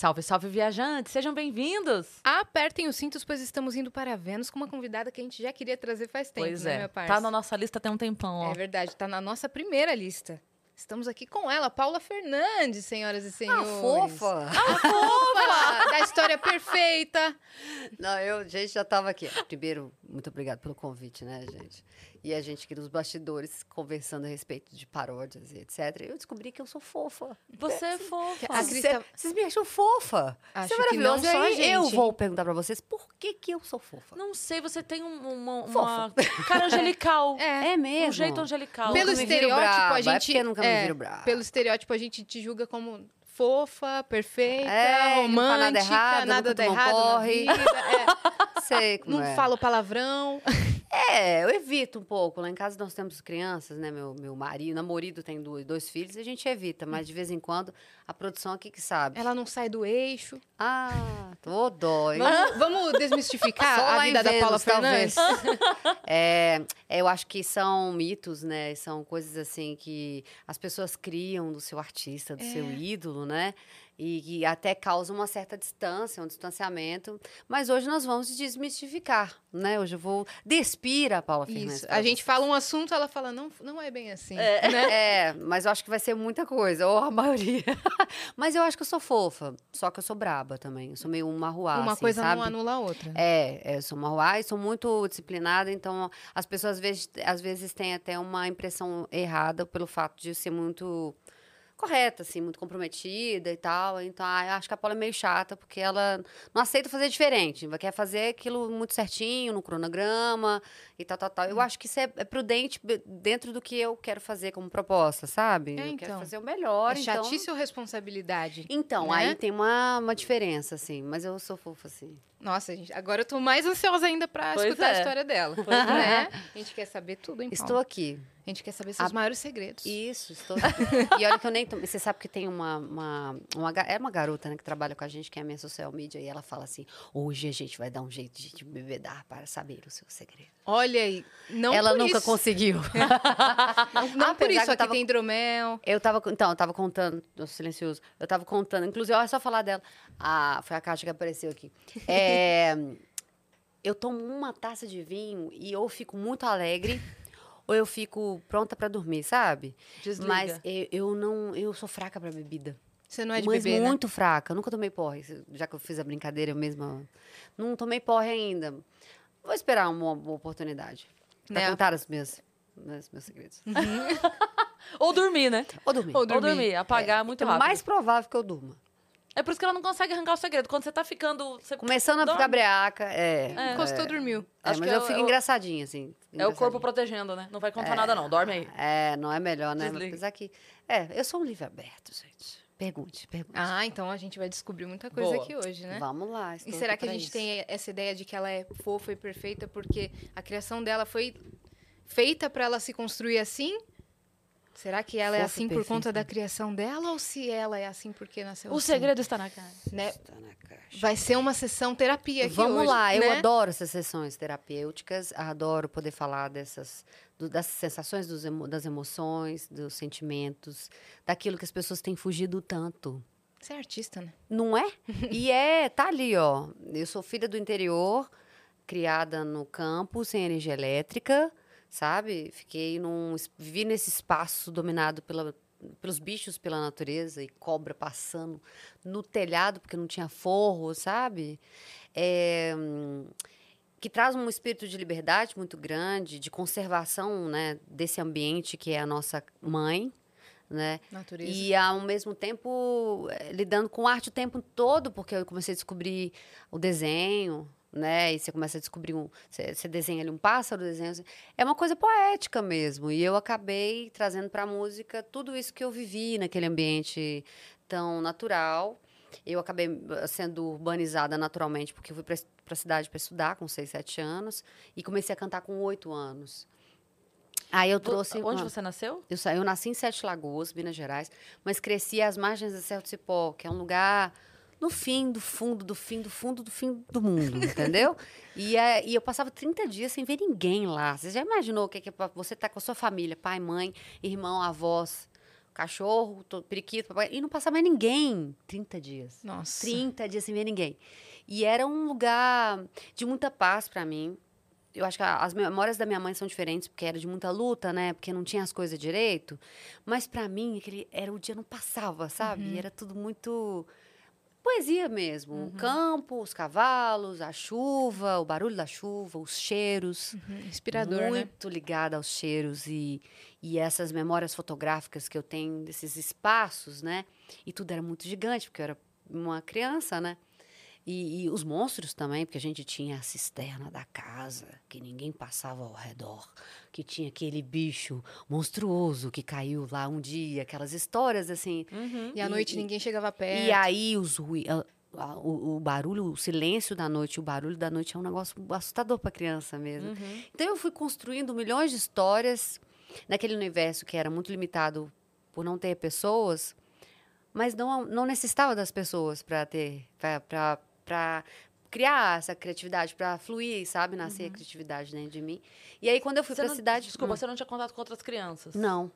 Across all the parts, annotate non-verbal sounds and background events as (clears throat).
Salve, salve, viajantes! Sejam bem-vindos! Apertem os cintos, pois estamos indo para Vênus com uma convidada que a gente já queria trazer faz tempo, pois né, é, minha parça? tá na nossa lista tem um tempão, ó. É verdade, tá na nossa primeira lista. Estamos aqui com ela, Paula Fernandes, senhoras e senhores. Ah, fofa! Ah, fofa! da história perfeita. Não, eu, gente, já estava aqui. Primeiro, muito obrigado pelo convite, né, gente? E a gente aqui nos bastidores conversando a respeito de paródias e etc. Eu descobri que eu sou fofa. Você é fofa. A Cris tá- Vocês me acham fofa? Acho Isso é que não maravilhoso. só eu vou perguntar pra vocês por que, que eu sou fofa. Não sei, você tem um- uma, uma (laughs) cara angelical. É. É mesmo? Um jeito angelical. Pelo Nunca me viro estereótipo, a é gente. eu nunca me é, viro braba. Pelo estereótipo, a gente te julga como fofa, perfeita, É, não faz romântica, nada errado, nada dá errado. vida, é. (laughs) Sei (laughs) como não é. fala palavrão. (laughs) É, eu evito um pouco. Lá em casa nós temos crianças, né? Meu, meu marido, namorado tem dois, dois filhos, a gente evita, mas de vez em quando a produção aqui que sabe. Ela não sai do eixo. Ah, tô dó, hein? Vamos, vamos desmistificar (laughs) Só a vida da Paula Vênus, Fernandes? talvez. É, eu acho que são mitos, né? São coisas assim que as pessoas criam do seu artista, do seu É. ídolo, né? E que até causam uma certa distância, um distanciamento. Mas hoje nós vamos desmistificar, né? Hoje eu vou despir a Paula Fernandes. Isso. A gente vocês. fala um assunto, ela fala, não, não é bem assim. É. né? (laughs) É, mas eu acho que vai ser muita coisa, ou a (laughs) maioria. mas eu acho que eu sou fofa, só que eu sou braba também. Eu sou meio uma rua, Uma assim, coisa sabe? não anula a outra. É, é, eu sou marruá e sou muito disciplinada, então as pessoas às vezes, às vezes têm até uma impressão errada pelo fato de ser muito correta, assim, muito comprometida e tal. Então, ah, acho que a Paula é meio chata, porque ela não aceita fazer diferente. Quer fazer aquilo muito certinho, no cronograma e tal, tal, tal. Hum. Eu acho que isso é, é prudente dentro do que eu quero fazer como proposta, sabe? É, eu quero então. fazer o melhor, É então... chatice ou responsabilidade? Então, né? aí tem uma, uma diferença, assim. Mas eu sou fofa, assim. Nossa, gente, agora eu tô mais ansiosa ainda pra Pois escutar a é. história dela. (laughs) Pois né? A gente quer saber tudo, hein, Estou aqui. A gente quer saber seus A- maiores segredos. Isso, estou aqui. (laughs) e olha que eu nem tomei. Você sabe que tem uma. uma, uma é uma garota né, que trabalha com a gente, que é a minha social media, e ela fala assim: hoje a gente vai dar um jeito de te bebedar para saber o seu segredo. Olha aí, não ela nunca isso. conseguiu. (laughs) Não, não (laughs) por isso, eu aqui tava- tem hidromel. Eu tava. Então, eu tava contando. Silencioso. Eu tava contando. Inclusive, olha só falar dela. Ah, foi a caixa que apareceu aqui. (laughs) É, eu tomo uma taça de vinho e ou fico muito alegre. Ou eu fico pronta para dormir, sabe? Desliga. Mas eu, eu não, eu sou fraca para bebida. Você não é de mas beber, né? muito fraca. Nunca tomei porre. Já que eu fiz a brincadeira eu mesma. Não tomei porre ainda. Vou esperar uma boa oportunidade. Pra Né? contar os meus, meus, meus segredos. (laughs) Ou dormir, né? Ou dormir. Ou Ou dormir, apagar muito É rápido. mais provável que eu durma. É por isso que ela não consegue arrancar o segredo. Quando você tá ficando... Você... Começando a Dorme. ficar breaca, é. É. Encostou, dormiu. É, Acho mas que eu é fico é o- engraçadinha, assim. É o corpo engraçadinha. protegendo, né? Não vai contar nada, não. Dorme aí. É, não é melhor, né? Desliga. Apesar que. É, eu sou um livro aberto, gente. Pergunte, pergunte. Ah, então a gente vai descobrir muita coisa Boa. aqui hoje, né? Vamos lá. E será aqui que a gente isso. tem essa ideia de que ela é fofa e perfeita porque a criação dela foi feita para ela se construir assim? Será que ela é assim por conta da criação dela ou se ela é assim porque nasceu O assim? segredo está na cara. né? Tá na caixa. Vai ser uma sessão terapia aqui Vamos hoje, lá, eu né? adoro essas sessões terapêuticas, adoro poder falar dessas, do- das sensações, dos emo- das emoções, dos sentimentos, daquilo que as pessoas têm fugido tanto. Você é artista, né? Não é? (laughs) E é, tá ali, ó. Eu sou filha do interior, criada no campo, sem energia elétrica, sabe? Fiquei num. Vivi nesse espaço dominado pela, pelos bichos, pela natureza, e cobra passando no telhado, porque não tinha forro, sabe? É, que traz um espírito de liberdade muito grande, de conservação né, desse ambiente que é a nossa mãe, né? Natureza. E ao mesmo tempo eh, lidando com arte o tempo todo, porque eu comecei a descobrir o desenho, né? E você começa a descobrir um. Você, você desenha ali um pássaro, desenha. É uma coisa poética mesmo. E eu acabei trazendo para a música tudo isso que eu vivi naquele ambiente tão natural. Eu acabei eh, sendo urbanizada naturalmente, porque eu fui para a cidade para estudar com 6, 7 anos e comecei a cantar com 8 anos. Aí eu trouxe. Onde você nasceu? eu, eu nasci em Sete Lagoas, Minas Gerais, mas cresci às margens da Serra do Cipó, que é um lugar no fim do fundo, do fim, do fundo, do fim do mundo, entendeu? (laughs) E, é, e eu passava 30 dias sem ver ninguém lá. Você já imaginou o que é, que é pra você estar com a sua família, pai, mãe, irmão, avós, cachorro, to- periquito, papagaio, e não passava mais ninguém. 30 dias. Nossa. 30 dias sem ver ninguém. E era um lugar de muita paz para mim. Eu acho que as memórias da minha mãe são diferentes, porque era de muita luta, né? Porque não tinha as coisas direito. Mas para mim, aquele, era o dia não passava, sabe? Uhum. Era tudo muito poesia mesmo. Uhum. O campo, os cavalos, a chuva, o barulho da chuva, os cheiros Uhum, Inspirador, né? muito ligada aos cheiros e, e essas memórias fotográficas que eu tenho desses espaços, né? E tudo era muito gigante, porque eu era uma criança, né? E, e os monstros também, porque a gente tinha a cisterna da casa, que ninguém passava ao redor, que tinha aquele bicho monstruoso que caiu lá um dia, aquelas histórias assim. Uhum. E à noite e- ninguém chegava perto. E aí os a- o, o barulho, o silêncio da noite, o barulho da noite é um negócio assustador para criança mesmo. Uhum. Então eu fui construindo milhões de histórias naquele universo que era muito limitado por não ter pessoas, mas não, não necessitava das pessoas para ter para criar essa criatividade, para fluir, sabe, nascer a criatividade dentro de mim. E aí quando eu fui para não- cidade, Desculpa, Hum. você não tinha contato com outras crianças? não,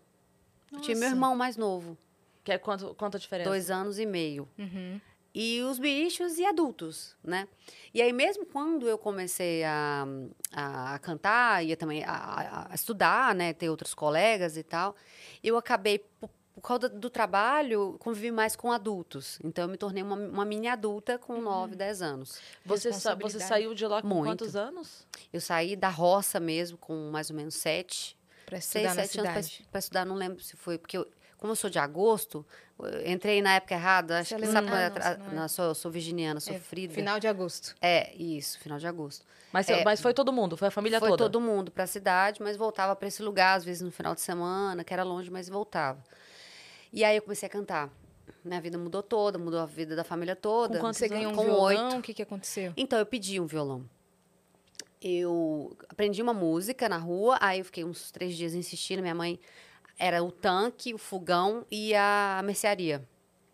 eu tinha meu Nossa. irmão mais novo, Que é quanto, quanto a diferença? dois anos e meio. Uhum. e os bichos e adultos, né? E aí mesmo quando eu comecei a, a, a cantar e também a, a- a estudar, né, ter outros colegas e tal, eu acabei por, causa do trabalho convivi mais com adultos. Então eu me tornei uma, uma mini adulta com 9, 10 anos. Você, sa- você saiu de lá com Muito. quantos anos? Eu saí da roça mesmo com mais ou menos 7, Pra 6, estudar na 7 anos para estudar, não lembro se foi porque eu, como eu sou de agosto, eu entrei na época errada, acho Você que sabe, Ah, quando é não, tra- você não é. não, sou, sou virginiana, sou É, Frida. Final de agosto. É, isso, final de agosto. Mas, É. mas foi todo mundo, foi a família Foi toda? todo mundo para a cidade, mas voltava para esse lugar, às vezes no final de semana, que era longe, mas voltava. E aí eu comecei a cantar. Minha vida mudou toda, mudou a vida da família toda. Com Você ganhou um Com violão, o que, que aconteceu? Então eu pedi um violão. Eu aprendi uma música na rua, aí eu fiquei uns três dias insistindo. Minha mãe era o tanque, o fogão e a mercearia.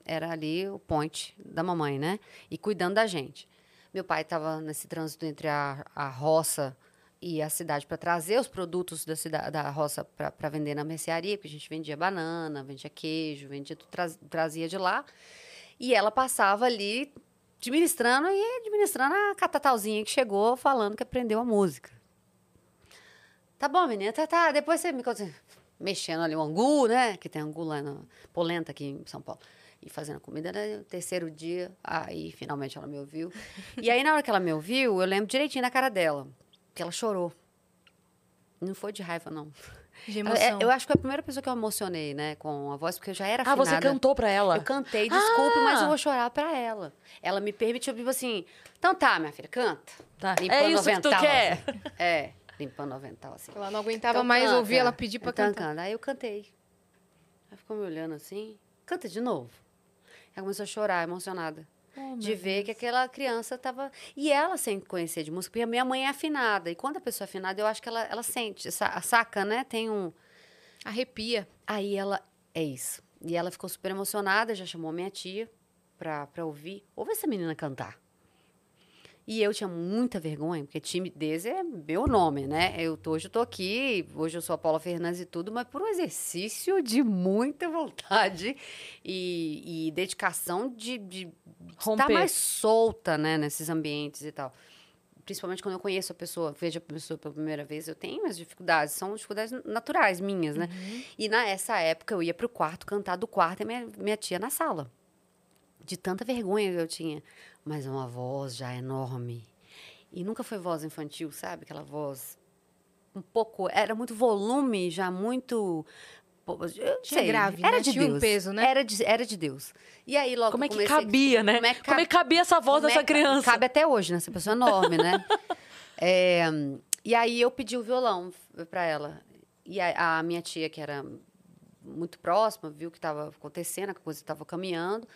Era ali o point da mamãe, né? E cuidando da gente. Meu pai estava nesse trânsito entre a, a roça e a cidade para trazer os produtos da, cidade, da roça para vender na mercearia, porque a gente vendia banana, vendia queijo, vendia trazia de lá. E ela passava ali administrando e administrando a catatalzinha que chegou falando que aprendeu a música. Tá bom, menina, tá, tá. Depois você me conta. Mexendo ali o angu, né? Que tem angu lá na polenta aqui em São Paulo. E fazendo comida, né? O terceiro dia, aí finalmente ela me ouviu. E aí, na hora que ela me ouviu, eu lembro direitinho da cara dela. Que ela chorou. Não foi de raiva, não. De Ela- emoção. é- eu acho que foi a primeira pessoa que eu emocionei, né? Com a voz, porque eu já era Ah, afinada. você cantou pra ela? Eu cantei, desculpe, Ah! mas eu vou chorar pra ela. Ela me permitiu, tipo assim, então tá, minha filha, canta. Tá. Limpando É isso o que tu avental, quer? assim. É, limpando o avental, assim. Ela não aguentava Então mais canta. ouvir ela pedir pra então cantar. canta. Aí eu cantei. Ela ficou me olhando assim, canta de novo. Ela começou a chorar, emocionada. Oh, de ver que aquela criança estava. E ela, sem conhecer de música, porque a minha mãe é afinada. E quando a pessoa é afinada, eu acho que ela, ela sente, sa- saca, né? Tem um. Arrepia. Aí ela. É isso. E ela ficou super emocionada, já chamou minha tia pra, pra ouvir. Ouve essa menina cantar. E eu tinha muita vergonha, porque timidez é meu nome, né? Eu tô, hoje eu tô aqui, hoje eu sou a Paula Fernandes e tudo, mas por um exercício de muita (laughs) vontade e, e dedicação de, de estar mais solta, né, nesses ambientes e tal. Principalmente quando eu conheço a pessoa, vejo a pessoa pela primeira vez, eu tenho as dificuldades, são dificuldades naturais minhas, né? E nessa época eu ia pro quarto cantar do quarto e minha, minha tia na sala. De tanta vergonha que eu tinha. Mas uma voz já enorme. E nunca foi voz infantil, sabe? Aquela voz um pouco. Era muito volume, já muito. Eu Tinha sei, grave, era né? de Tinha um Deus. peso, né? Era de, era de Deus. E aí logo Como é que comecei cabia, né? Como é que Como é que cabia essa voz como dessa é criança? Cabe até hoje, né? Essa pessoa é enorme, né? (laughs) É, e aí eu pedi o violão para ela. E a, a minha tia, que era muito próxima, viu o que estava acontecendo, a coisa estava caminhando.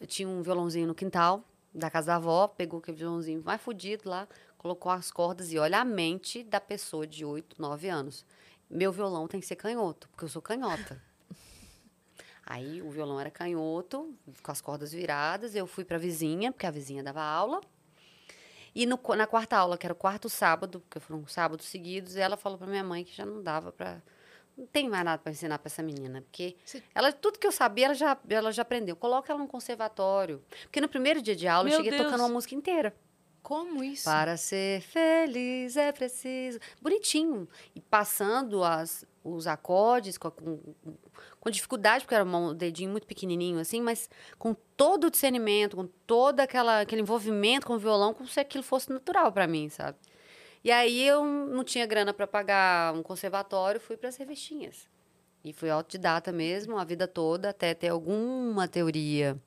Eu tinha um violãozinho no quintal da casa da avó, pegou aquele violãozinho mais fudido lá, colocou as cordas e olha a mente da pessoa de 8, 9 anos. Meu violão tem que ser canhoto, porque eu sou canhota. (laughs) Aí o violão era canhoto, com as cordas viradas. Eu fui para a vizinha, porque a vizinha dava aula. E no na quarta aula, que era o quarto sábado, porque foram sábados seguidos, ela falou para minha mãe que já não dava para não tem mais nada para ensinar para essa menina, porque Você- ela tudo que eu sabia, ela já, ela já aprendeu. Coloca ela num conservatório. Porque no primeiro dia de aula Meu eu cheguei Deus. tocando uma música inteira. Como isso? Para ser feliz é preciso. Bonitinho. E passando as, os acordes com, com, com dificuldade, porque era um dedinho muito pequenininho assim, mas com todo o discernimento, com todo aquela, aquele envolvimento com o violão, como se aquilo fosse natural para mim, sabe? E aí eu não tinha grana para pagar um conservatório, fui para as revistinhas. E fui autodidata mesmo, a vida toda, até ter alguma teoria,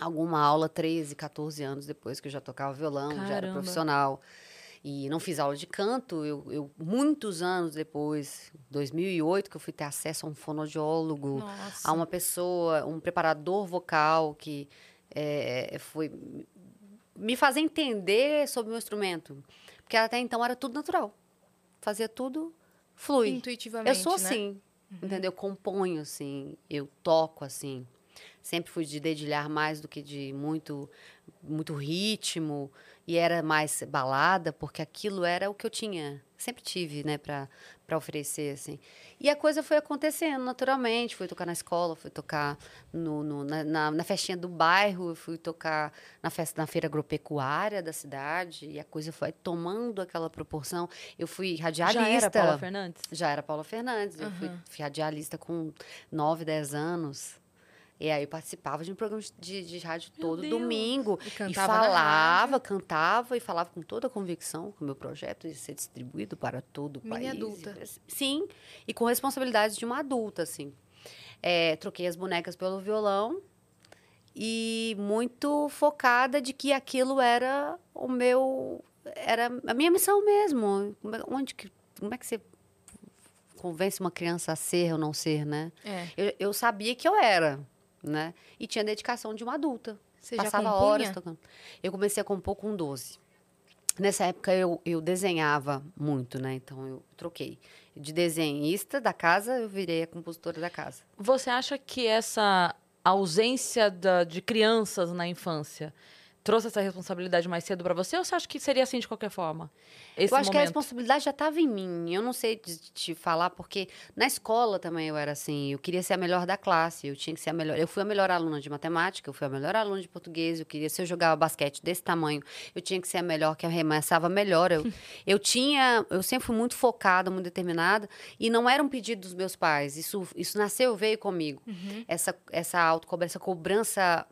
alguma aula 13, 14 anos depois que eu já tocava violão, já era Caramba. profissional. E não fiz aula de canto, eu, eu muitos anos depois, 2008, que eu fui ter acesso a um fonoaudiólogo, Nossa. a uma pessoa, um preparador vocal que é, foi me fazer entender sobre o meu instrumento. Porque até então era tudo natural. Fazia tudo flui. Intuitivamente, Eu sou né? assim, entendeu? Eu componho assim, eu toco assim. Sempre fui de dedilhar mais do que de muito muito ritmo e era mais balada porque aquilo era o que eu tinha, sempre tive, né, para oferecer assim. E a coisa foi acontecendo naturalmente, fui tocar na escola, fui tocar no, no- na, na, na festinha do bairro, fui tocar na festa na feira agropecuária da cidade e a coisa foi tomando aquela proporção. Eu fui radialista. Já era Paula Fernandes? Já era Paula Fernandes. Eu fui, fui radialista com 9, 10 anos. E aí eu participava de um programa de, de rádio todo Deus. domingo. E E, falava, cantava e falava com toda a convicção que o meu projeto ia ser distribuído para todo o Mini país. adulta. Sim, e com responsabilidades de uma adulta, assim. É, troquei as bonecas pelo violão e muito focada de que aquilo era o meu... Era a minha missão mesmo. Onde que, como é que você convence uma criança a ser ou não ser, né? É. Eu, eu sabia que eu era, né? E tinha dedicação de uma adulta. Você Passava horas tocando. Eu comecei a compor com 12. Nessa época eu, eu desenhava muito, né? Então eu troquei. De desenhista da casa, eu virei a compositora da casa. Você acha que essa ausência da- de crianças na infância trouxe essa responsabilidade mais cedo pra você ou você acha que seria assim de qualquer forma? Eu acho que a momento? responsabilidade já estava em mim. Eu não sei de- te falar, porque na escola também eu era assim. Eu queria ser a melhor da classe. Eu tinha que ser a melhor. Eu fui a melhor aluna de matemática, eu fui a melhor aluna de português. Eu queria, se eu jogava basquete desse tamanho, eu tinha que ser a melhor, que arremessava melhor. Eu, (laughs) eu tinha. Eu sempre fui muito focada, muito determinada. E não era um pedido dos meus pais. Isso, isso nasceu, veio comigo. Essa, essa autocobrança, essa cobrança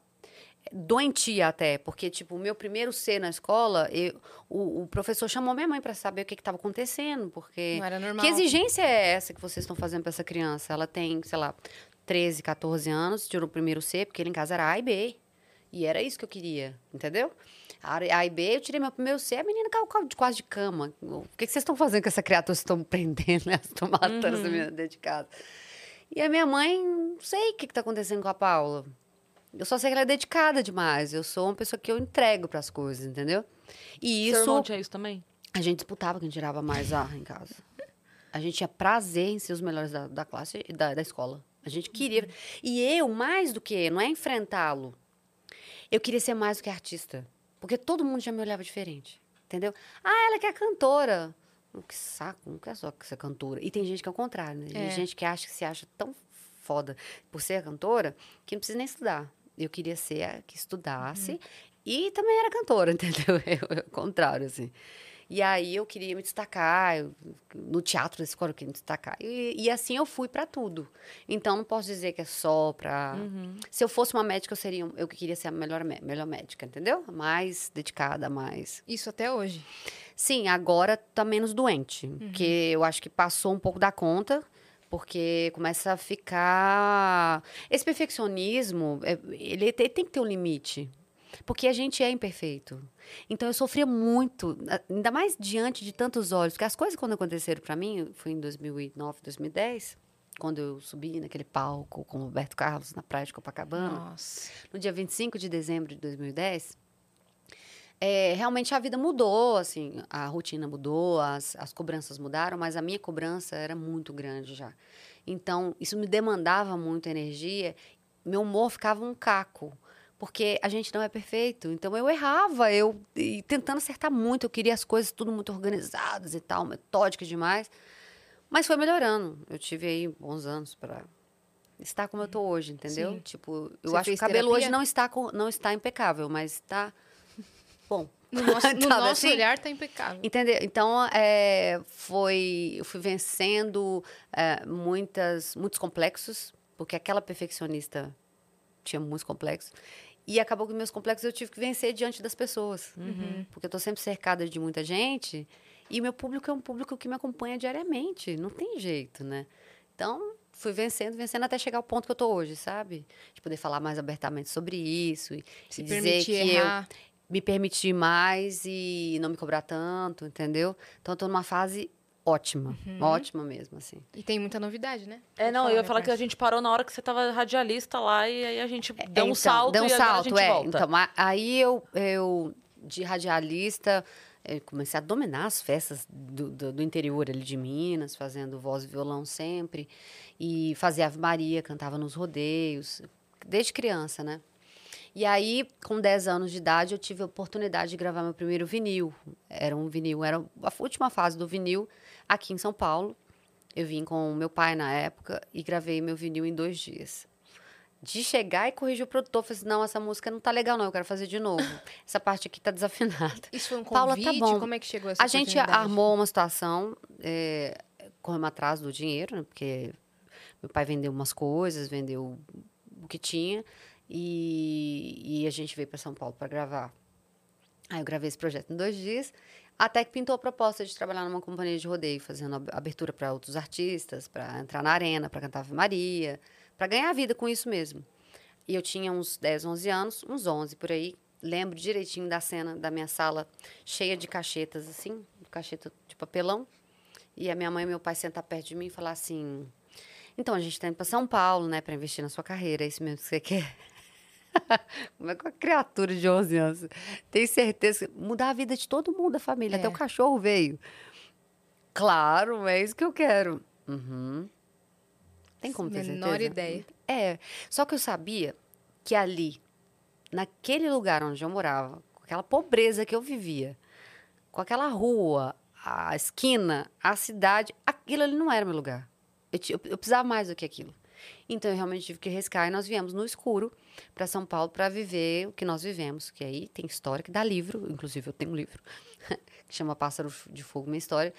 doentia até, porque, tipo, o meu primeiro C na escola, eu- o, o professor chamou minha mãe para saber o que estava acontecendo, porque... Não era normal. Que exigência é essa que vocês estão fazendo para essa criança? Ela tem, sei lá, 13, 14 anos, tirou o primeiro C, porque ele em casa era A e B. E era isso que eu queria, entendeu? A e B, eu tirei meu primeiro C, a menina caiu de- quase de cama. O que, que vocês estão fazendo com essa criatura? Vocês estão prendendo, né? (laughs) Estão matando essa menina dentro de casa. E a minha mãe, não sei o que está acontecendo com a Paula. Eu só sei que ela é dedicada demais. Eu sou uma pessoa que eu entrego para as coisas, entendeu? E Seu isso irmão tinha isso também? a gente disputava quem tirava mais A em casa. A gente tinha prazer em ser os melhores da, da classe e da, da escola. A gente queria. E eu, mais do que, não é enfrentá-lo. Eu queria ser mais do que artista. Porque todo mundo já me olhava diferente. Entendeu? Ah, ela que é cantora. Que saco, não quer só ser cantora. E tem gente que é o contrário, né? Tem É. gente que acha que se acha tão foda por ser cantora que não precisa nem estudar. Eu queria ser a que estudasse e também era cantora, (laughs) entendeu? Eu, o contrário, assim. E aí eu queria me destacar, eu- no teatro da escola eu queria me destacar. E, e assim eu fui para tudo. Então não posso dizer que é só para. Se eu fosse uma médica, eu seria, eu queria ser a melhor, melhor médica, entendeu? Mais dedicada, mais. Isso até hoje. Sim, agora tá menos doente, porque eu acho que passou um pouco da conta, porque começa a ficar esse perfeccionismo, é, ele tem, que ter um limite. Porque a gente é imperfeito. Então eu sofria muito, ainda mais diante de tantos olhos, porque as coisas quando aconteceram para mim, foi em 2009, 2010, quando eu subi naquele palco com o Roberto Carlos na praia de Copacabana Nossa. no dia 25 de dezembro de 2010, é, realmente a vida mudou, assim, a rotina mudou, as, as cobranças mudaram, mas a minha cobrança era muito grande já. Então, isso me demandava muita energia, meu humor ficava um caco, porque a gente não é perfeito. Então, eu errava, eu e tentando acertar muito, eu queria as coisas tudo muito organizadas e tal, metódicas demais. Mas foi melhorando. Eu tive aí bons anos para estar como eu tô hoje, entendeu? Sim. Tipo, eu Você acho que o cabelo terapia? hoje não está, com, não está impecável, mas está bom. No nosso, (laughs) no Sabe nosso assim? olhar tá impecável. Entendeu? Então, é, foi, eu fui vencendo é, muitas, muitos complexos, porque aquela perfeccionista tinha muitos complexos. E acabou que meus complexos eu tive que vencer diante das pessoas. Porque eu tô sempre cercada de muita gente e meu público é um público que me acompanha diariamente. Não tem jeito, né? Então, fui vencendo, vencendo até chegar ao ponto que eu tô hoje, sabe? De poder falar mais abertamente sobre isso e, Se dizer permitir que eu errar. Me permitir mais e não me cobrar tanto, entendeu? Então, eu tô numa fase ótima, Uhum. ótima mesmo, assim. E tem muita novidade, né? É, não, eu ia falar que a gente parou na hora que você tava radialista lá e aí a gente deu um então, salto deu um e agora a salto, gente é. volta. Então, aí eu, eu de radialista, eu comecei a dominar as festas do, do, do interior ali de Minas, fazendo voz e violão sempre. E fazia Ave Maria, cantava nos rodeios, desde criança, né? E aí, com 10 anos de idade, eu tive a oportunidade de gravar meu primeiro vinil. Era um vinil, era a última fase do vinil aqui em São Paulo. Eu vim com meu pai na época e gravei meu vinil em dois dias. De chegar e corrigir o produtor, falei assim, não, essa música não tá legal não, eu quero fazer de novo. (laughs) Essa parte aqui tá desafinada. Isso foi um Paula, tá convite? bom. Como é que chegou essa A gente armou uma situação, é, corremos atrás do dinheiro, né, porque meu pai vendeu umas coisas, vendeu o que tinha, e, e a gente veio para São Paulo para gravar. Aí eu gravei esse projeto em dois dias, até que pintou a proposta de trabalhar numa companhia de rodeio, fazendo ab- abertura para outros artistas, para entrar na arena, para cantar Ave Maria, para ganhar vida com isso mesmo. E eu tinha uns 10, 11 anos, uns 11 por aí. Lembro direitinho da cena da minha sala cheia de cachetas, assim, cacheta de papelão. E a minha mãe e meu pai sentar perto de mim e falar assim: Então, a gente está indo para São Paulo, né, para investir na sua carreira, é isso mesmo que você quer? (laughs) Como é que uma criatura de 11 anos tem certeza que mudar a vida de todo mundo da família, até É. o cachorro veio. Claro, é isso que eu quero. Uhum. Tem como ter Menor certeza? ideia. É, só que eu sabia que ali, naquele lugar onde eu morava, com aquela pobreza que eu vivia, com aquela rua, a esquina, a cidade, aquilo ali não era meu lugar. Eu, eu, eu precisava mais do que aquilo. Então eu realmente tive que riscar e nós viemos no escuro para São Paulo para viver o que nós vivemos, que aí tem história que dá livro, inclusive eu tenho um livro (laughs) que chama Pássaro de Fogo, minha história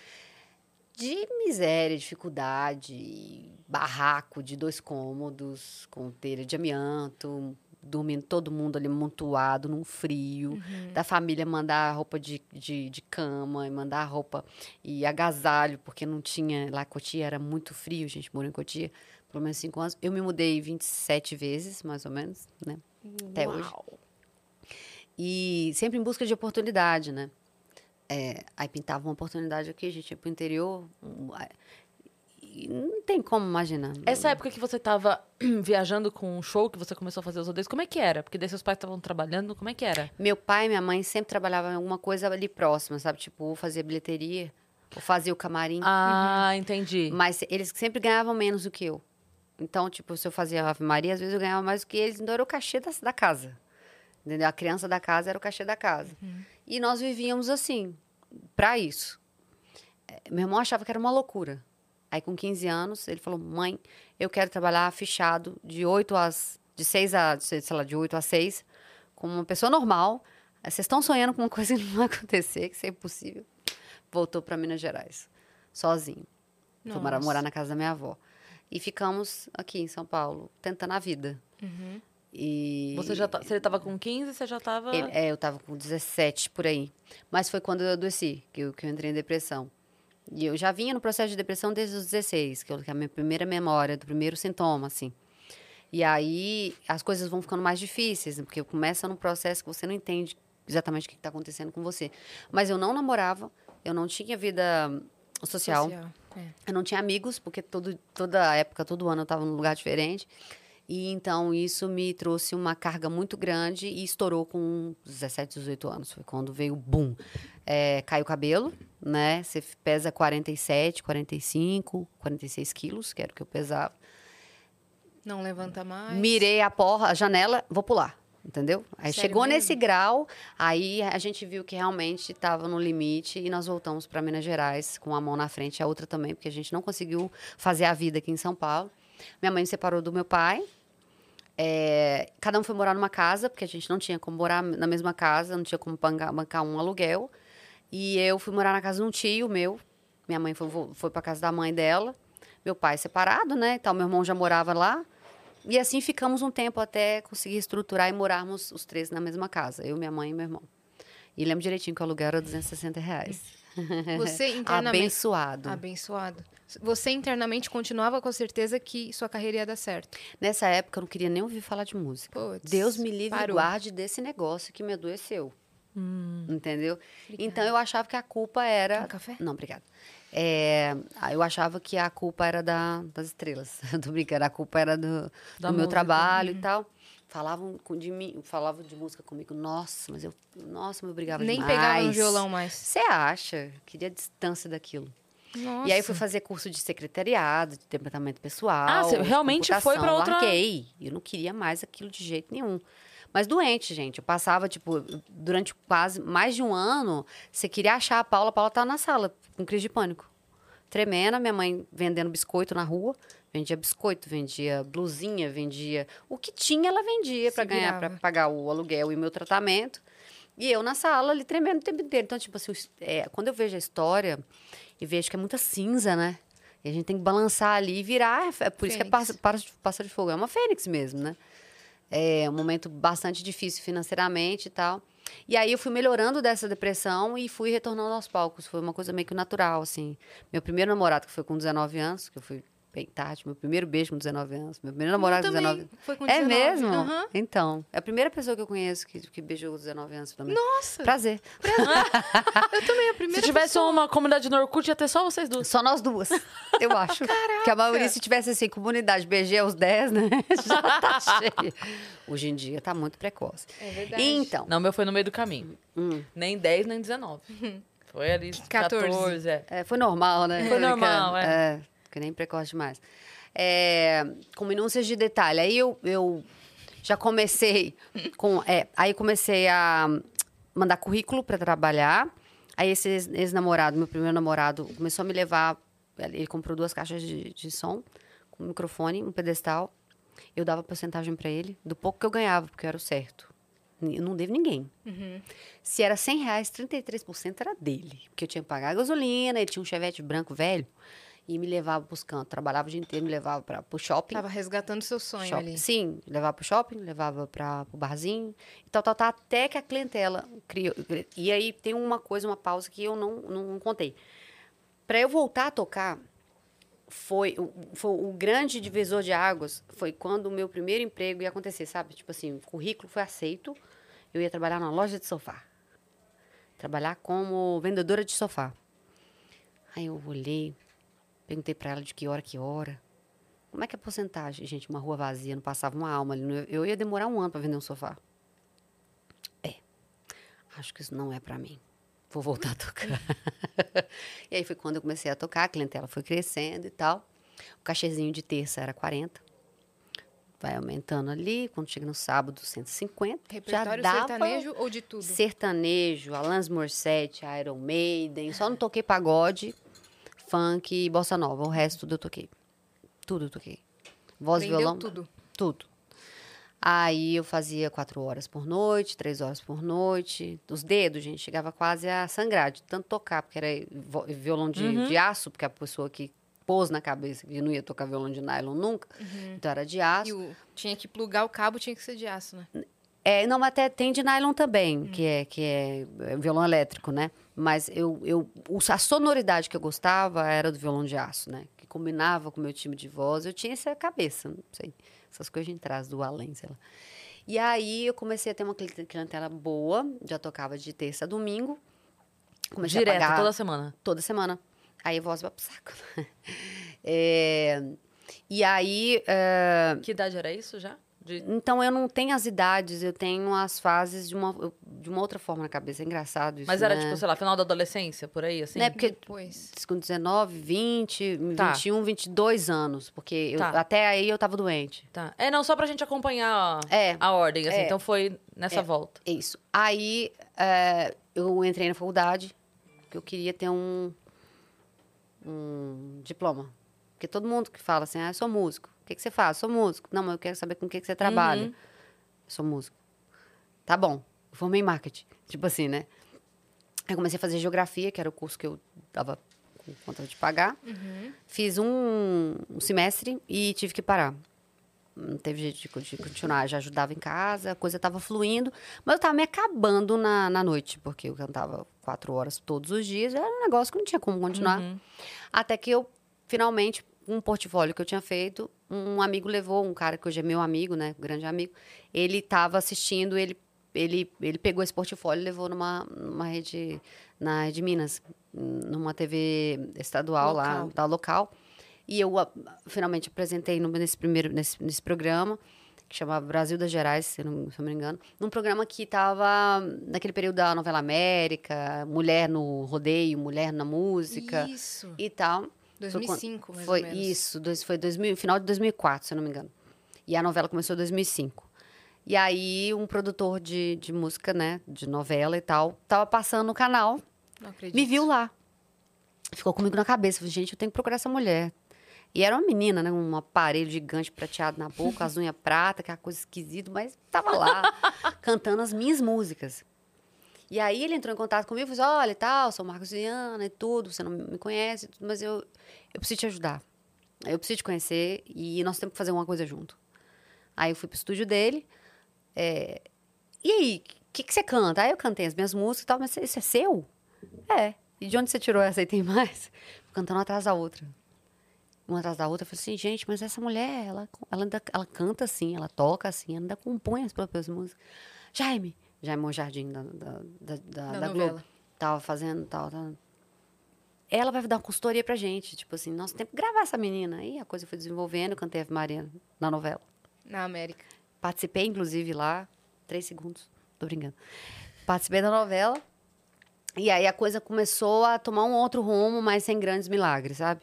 de miséria, dificuldade, barraco de dois cômodos, com telha de amianto, dormindo todo mundo ali amontoado num frio, da família mandar roupa de, de, de cama e mandar roupa e agasalho, porque não tinha, lá Cotia era muito frio, gente morou em Cotia, pelo menos cinco anos. Eu me mudei 27 vezes, mais ou menos, né? Até hoje. Uau. E sempre em busca de oportunidade, né? É, aí pintava uma oportunidade aqui, a gente ia pro interior. não tem como imaginar. Essa época que você tava (clears throat) viajando com um show, que você começou a fazer os rodeios, como é que era? Porque daí seus pais estavam trabalhando, como é que era? Meu pai e minha mãe sempre trabalhavam em alguma coisa ali próxima, sabe? Tipo, fazia bilheteria, ou fazia o camarim. Ah, entendi. Mas eles sempre ganhavam menos do que eu. Então, tipo, se eu fazia Ave Maria, às vezes eu ganhava mais do que eles, então era o cachê da, da casa. Entendeu? A criança da casa era o cachê da casa. E nós vivíamos assim, para isso. É, Meu irmão achava que era uma loucura. Aí, com 15 anos, ele falou: mãe, eu quero trabalhar fechado de 8 às. de 6 a. sei lá, de 8 às 6, como uma pessoa normal. Aí, Vocês estão sonhando com uma (laughs) coisa que não vai acontecer, que isso é impossível. Voltou para Minas Gerais, sozinho. Fui morar na casa da minha avó. E ficamos aqui em São Paulo, tentando a vida. Uhum. E Você já tá, você tava com 15, você já tava. ele- é, eu tava com 17 por aí. Mas foi quando eu adoeci, que eu, que eu entrei em depressão. E eu já vinha no processo de depressão desde os 16, que, eu, que é a minha primeira memória, do primeiro sintoma, assim. E aí as coisas vão ficando mais difíceis, né? porque começa num processo que você não entende exatamente o que está acontecendo com você. Mas eu não namorava, eu não tinha vida social. É. Eu não tinha amigos, porque todo, toda época, todo ano eu estava num lugar diferente. E então isso me trouxe uma carga muito grande e estourou com 17, 18 anos. Foi quando veio o boom. É, caiu o cabelo, né? Você pesa 47, 45, 46 quilos, que era o que eu pesava. Não levanta mais. Mirei a porra, a janela, vou pular. Entendeu? Aí Sério chegou mesmo? nesse grau, aí a gente viu que realmente estava no limite e nós voltamos para Minas Gerais com a mão na frente, a outra também, porque a gente não conseguiu fazer a vida aqui em São Paulo. Minha mãe se separou do meu pai. É, cada um foi morar numa casa, porque a gente não tinha como morar na mesma casa, não tinha como bancar, bancar um aluguel. E eu fui morar na casa de um tio meu. Minha mãe foi, foi para casa da mãe dela. Meu pai separado, né? Então, meu irmão já morava lá. E assim ficamos um tempo até conseguir estruturar e morarmos os três na mesma casa. Eu, minha mãe e meu irmão. E lembro direitinho que o aluguel era 260 reais. (laughs) Você (laughs) internamente. Abençoado. Abençoado. Você internamente continuava com certeza que sua carreira ia dar certo. Nessa época, eu não queria nem ouvir falar de música. Puts, Deus me livre e parou. guarde desse negócio que me adoeceu. Hum. Entendeu? Obrigada. Então, eu achava que a culpa era... Quer um café? Não, obrigada. É, ah, eu achava que a culpa era da- das estrelas. (laughs) Tô brincando, a culpa era do, do meu trabalho Uhum. e tal. Falavam de mim, falavam de música comigo. Nossa, mas eu, nossa, eu brigava Nem demais. pegava no violão mais. Você acha? Queria distância daquilo. Nossa. E aí fui fazer curso de secretariado, de departamento pessoal. Ah, você realmente foi computação. outra- Larguei. Eu não queria mais aquilo de jeito nenhum. Mas doente, gente. Eu passava, tipo, durante quase mais de um ano, você queria achar a Paula, a Paula tava na sala, com crise de pânico. Tremenda, minha mãe vendendo biscoito na rua. Vendia biscoito, vendia blusinha, vendia. O que tinha, ela vendia para ganhar, para pagar o aluguel e o meu tratamento. E eu na sala ali tremendo o tempo inteiro. Então, tipo assim, é, quando eu vejo a história e vejo que é muita cinza, né? E a gente tem que balançar ali e virar. É por isso que é Fênix. passa de fogo. É uma fênix mesmo, né? É um momento bastante difícil financeiramente e tal. E aí eu fui melhorando dessa depressão e fui retornando aos palcos. Foi uma coisa meio que natural, assim. Meu primeiro namorado, que foi com 19 anos, que eu fui bem tarde, meu primeiro beijo com 19 anos. Meu primeiro namorado com também 19 foi com É 19. mesmo? Aham. Então, é a primeira pessoa que eu conheço que, que beijou com 19 anos também. Nossa, Prazer. eu também, a Se primeira tivesse pessoa. uma comunidade no Orkut, ia ter só vocês duas. Só nós duas, eu (laughs) acho. Que a maioria, se tivesse assim, comunidade, beijei aos 10, né? (laughs) Já tá cheio. Hoje em dia tá muito precoce. É verdade. Então, Não, meu foi no meio do caminho. hum, Nem 10, nem 19. Foi ali 14. 14, é. é, foi normal, né? Foi normal, Brincando. é. Que nem precoce demais. É, com minúcias de detalhe. Aí eu, eu já comecei com. É, aí comecei a mandar currículo para trabalhar. Aí esse ex- ex-namorado, meu primeiro namorado, começou a me levar. Ele comprou duas caixas de, de som, com um microfone, um pedestal. Eu dava porcentagem para ele, do pouco que eu ganhava, porque eu era o certo. Eu não devo ninguém. Uhum. Se era 100 reais, 33% era dele. Porque eu tinha que pagar a gasolina, ele tinha um chevette branco velho e me levava pros cantos. Trabalhava o dia inteiro, me levava para o shopping. Tava resgatando seu sonho shopping. ali. Sim, levava pro shopping, levava para o barzinho e tal, tal, tal, até que a clientela criou. E aí tem uma coisa, uma pausa que eu não, não contei. Para eu voltar a tocar, foi o, foi o grande divisor de águas foi quando o meu primeiro emprego ia acontecer, sabe? Tipo assim, o currículo foi aceito, eu ia trabalhar na loja de sofá. Trabalhar como vendedora de sofá. Aí eu olhei, perguntei para ela de que hora, que hora. Como é que é a porcentagem? Gente, uma rua vazia, não passava uma alma ali. Eu ia demorar um ano para vender um sofá. É. Acho que isso não é para mim. Vou voltar a tocar. (laughs) e aí foi quando eu comecei a tocar, a clientela foi crescendo e tal. O cachezinho de terça era 40. Vai aumentando ali, quando chega no sábado, 150. Repertório já dava sertanejo ou de tudo? sertanejo, Alanis Morissette, Iron Maiden. Só não toquei pagode, funk e bossa nova. O resto tudo eu toquei. Tudo eu toquei. Voz e Vendeu violão. tudo. Tudo. Aí eu fazia quatro horas por noite, três horas por noite. Os dedos, gente, chegava quase a sangrar de tanto tocar, porque era violão de, de aço, porque a pessoa que pôs na cabeça que não ia tocar violão de nylon nunca. Então era de aço. E o, tinha que plugar o cabo, tinha que ser de aço, né? É, não, mas até tem de nylon também, que, é, que é violão elétrico, né? Mas eu, eu, a sonoridade que eu gostava era do violão de aço, né? Que combinava com o meu time de voz. Eu tinha essa cabeça, não sei. Essas coisas de trás do além, sei lá. E aí eu comecei a ter uma cli- clientela boa, já tocava de terça a domingo. Comecei Direto, a pagar toda semana. toda semana. Aí a voz vai pro saco. (laughs) É, e aí, é, Que idade era isso já? De- Então eu não tenho as idades, eu tenho as fases de uma, de uma outra forma na cabeça. É engraçado isso. Mas era, né? tipo, sei lá, final da adolescência, por aí, assim? Né, porque Depois. com 19, 20, Tá. 21, 22 anos. Porque eu- Tá. até aí eu tava doente. Tá. É, não, só pra gente acompanhar a, É. a ordem, assim. É. Então foi nessa É. volta. Isso. Aí é, eu entrei na faculdade, porque eu queria ter um, um diploma. Porque todo mundo que fala assim, ah, eu sou músico. O que, que você faz? Sou músico. Não, mas eu quero saber com o que, que você trabalha. Uhum. Eu sou músico. Tá bom. Eu formei marketing. Tipo assim, né? Aí comecei a fazer geografia, que era o curso que eu dava com conta de pagar. Fiz um, um semestre e tive que parar. Não teve jeito de continuar. Já ajudava em casa, a coisa estava fluindo. Mas eu estava me acabando na, na noite, porque eu cantava quatro horas todos os dias. Era um negócio que não tinha como continuar. Uhum. Até que eu, finalmente, um portfólio que eu tinha feito, um amigo levou, um cara que hoje é meu amigo, né? Grande amigo. Ele estava assistindo, ele, ele, ele pegou esse portfólio e levou numa, numa rede, na Rede Minas, numa TV estadual lá, Local. da local. E eu a- finalmente apresentei no- nesse primeiro, nesse, nesse programa, que chamava Brasil das Gerais, se não, se não me engano. Num programa que estava naquele período da novela América, mulher no rodeio, mulher na música Isso. e tal. Foi quando- 2005, mais foi menos. isso, dois, foi 2000, final de 2004, se eu não me engano. E a novela começou em 2005. E aí, um produtor de, de música, né, de novela e tal, tava passando no canal, Não acredito. me viu lá. Ficou comigo na cabeça. Falei, gente, eu tenho que procurar essa mulher. E era uma menina, né? Um aparelho gigante prateado na boca, (laughs) as unhas prata, aquela coisa esquisita, mas tava lá, (laughs) cantando as minhas músicas. E aí ele entrou em contato comigo e falou assim, olha tal, sou Marcos Viana e tudo, você não me conhece, mas eu, eu preciso te ajudar. Eu preciso te conhecer e nós temos que fazer uma coisa junto. Aí eu fui pro estúdio dele. é, e aí, o que, que você canta? Aí eu cantei as minhas músicas e tal, mas isso é seu? É. E de onde você tirou essa aí tem mais? (laughs) Cantando atrás da outra. Uma atrás da outra. Eu falei assim, gente, mas essa mulher, ela, ela, ela canta assim, ela toca assim, ela ainda compõe as próprias músicas. Jaime, Jaime é Jardim da, da, da, da, Da. Globo. Tava fazendo tal, tal. Ela vai dar uma consultoria pra gente. Tipo assim, nosso tempo gravar essa menina. Aí a coisa foi desenvolvendo, eu cantei Ave Maria na novela. Na América. Participei, inclusive, lá. Três segundos. Tô brincando. Participei da novela. E aí a coisa começou a tomar um outro rumo, mas sem grandes milagres, sabe?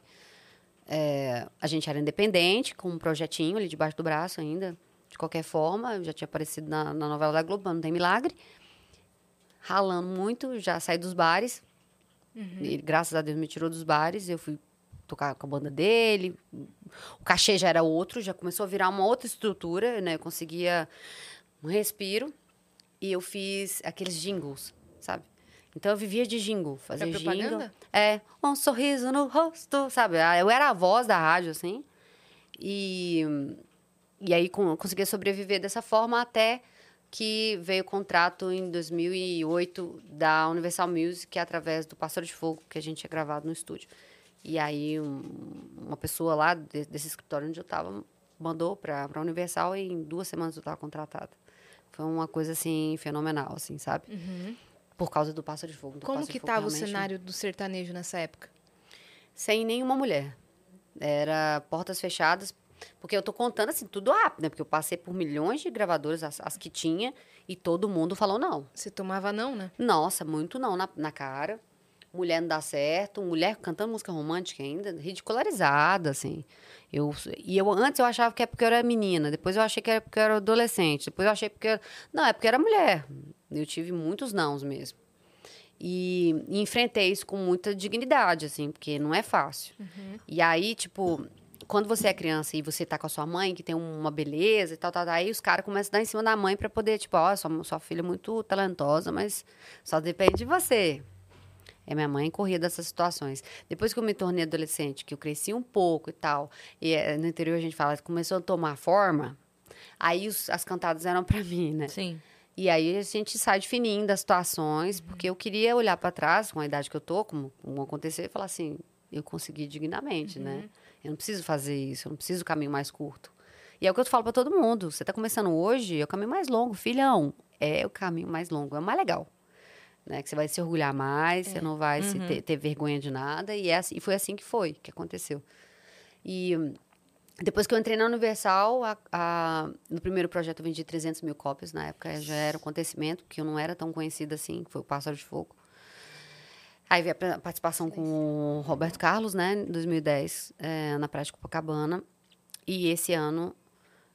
É, a gente era independente, com um projetinho ali debaixo do braço ainda. De qualquer forma, já tinha aparecido na, na novela da Globo, não tem milagre. Ralando muito, já saí dos bares. Ele, graças a Deus, me tirou dos bares. Eu fui tocar com a banda dele. O cachê já era outro, já começou a virar uma outra estrutura, né? Eu conseguia um respiro. E eu fiz aqueles jingles, sabe? Então eu vivia de jingle, fazia jingle. propaganda? É, um sorriso no rosto, sabe? Ah, Eu era a voz da rádio, assim. E, e aí com, conseguia sobreviver dessa forma até que veio o contrato em 2008 da Universal Music através do Pássaro de Fogo que a gente tinha gravado no estúdio. E aí um- uma pessoa lá de- desse escritório onde eu estava mandou para a Universal e em duas semanas eu estava contratada. Foi uma coisa assim fenomenal, assim, sabe? Por causa do Pássaro de Fogo. do Como Pássaro que de Fogo, tava o cenário do sertanejo nessa época? sem nenhuma mulher. Era portas fechadas, porque eu tô contando assim, tudo rápido, né? Porque eu passei por milhões de gravadoras, as, as que tinha, e todo mundo falou não. Você tomava não, né? Nossa, muito não na, na cara. Mulher não dá certo, mulher cantando música romântica ainda, ridicularizada, assim. Eu, e eu antes eu achava que é porque eu era menina, depois eu achei que era porque eu era adolescente, depois eu achei porque eu, não, é porque eu era mulher. Eu tive muitos nãos mesmo. E, e enfrentei isso com muita dignidade, assim, porque não é fácil. E aí, tipo, quando você é criança e você tá com a sua mãe, que tem uma beleza e tal, tal, tal, aí os caras começam a dar em cima da mãe pra poder, tipo, ó, sua, sua filha é muito talentosa, mas só depende de você. É, minha mãe corria dessas situações. Depois que eu me tornei adolescente, que eu cresci um pouco e tal, e eh, no interior a gente fala, começou a tomar forma, aí os- as cantadas eram pra (laughs) mim, né? Sim. E aí a gente sai de fininho das situações, porque eu queria olhar para trás, com a idade que eu tô, como, como acontecer, e falar assim, eu consegui dignamente, né? Eu não preciso fazer isso, eu não preciso o caminho mais curto. E é o que eu falo para todo mundo, você tá começando hoje, é o caminho mais longo, filhão, é o caminho mais longo, é o mais legal. Né? Que você vai se orgulhar mais, você não vai se ter, ter vergonha de nada, e, é assim, e foi assim que foi, que aconteceu. E Depois que eu entrei na Universal, a- a- no primeiro projeto eu vendi 300 mil cópias. Na época já era um acontecimento, porque eu não era tão conhecida assim, que foi o Pássaro de Fogo. Aí veio a participação com o Roberto Carlos, né, em 2010, eh, na de Copacabana. E esse ano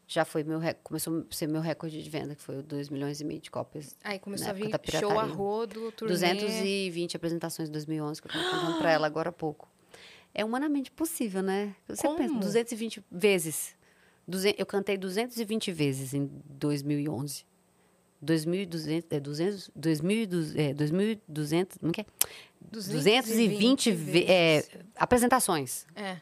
já foi meu começou a ser meu recorde de venda, que foi o 2 milhões e meio de cópias. Aí começou a vir show a rodo, turnê. 220 apresentações em 2011, que eu estava contando para ela agora há pouco. É humanamente possível, né? Você Como? pensa, 220 vezes. Duze- Eu cantei 220 vezes em 2011. 2.200, é, 200, 2.200, é, 2.200, como que é? 220 ve- é, apresentações. É.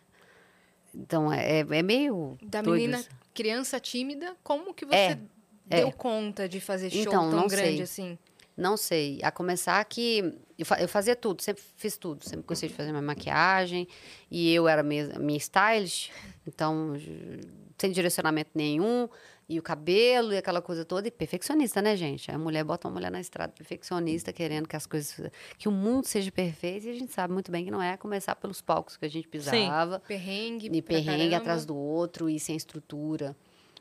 Então, é, é meio Da menina isso. criança tímida, como que você É, deu é. conta de fazer show Então, tão grande sei. assim? Não sei. A começar que eu, fa- eu fazia tudo, sempre fiz tudo. Sempre gostei de fazer minha maquiagem. E eu era minha, minha stylist, então, sem direcionamento nenhum. E o cabelo e aquela coisa toda. E perfeccionista, né, gente? A mulher bota uma mulher na estrada perfeccionista, querendo que as coisas. que o mundo seja perfeito. E a gente sabe muito bem que não é começar pelos palcos que a gente pisava. Perrengue, E perrengue atrás do outro e sem estrutura.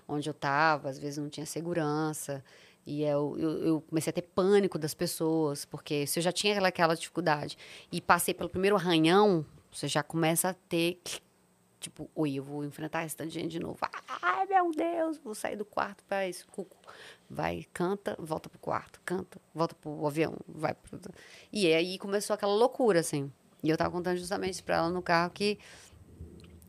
Onde eu estava, às vezes não tinha segurança. E eu, eu, eu comecei a ter pânico das pessoas, porque se eu já tinha aquela, aquela dificuldade e passei pelo primeiro arranhão, você já começa a ter, tipo, oi, eu vou enfrentar esse tanto de gente de novo. Ai, meu Deus, vou sair do quarto para isso. Cuco. Vai, canta, volta pro quarto, canta, volta pro avião, vai pro... E aí começou aquela loucura, assim. E eu tava contando justamente para ela no carro que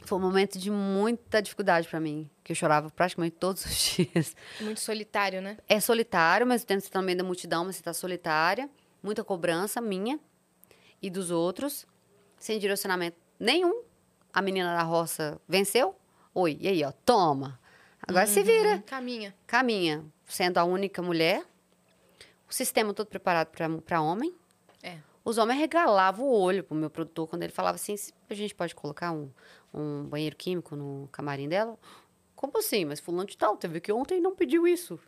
foi um momento de muita dificuldade para mim, que eu chorava praticamente todos os (laughs) dias. Muito solitário, né? É solitário, mas no meio da multidão, mas você tá solitária. Muita cobrança minha e dos outros, sem direcionamento nenhum. A menina da roça venceu. Oi, e aí, ó, toma. Agora se vira, Caminha. caminha. Sendo a única mulher, o sistema todo preparado para homem. É. Os homens regalavam o olho pro meu produtor quando ele falava assim: "Se a gente pode colocar um, um banheiro químico no camarim dela? Como assim? Mas fulano de tal, teve que ontem não pediu isso.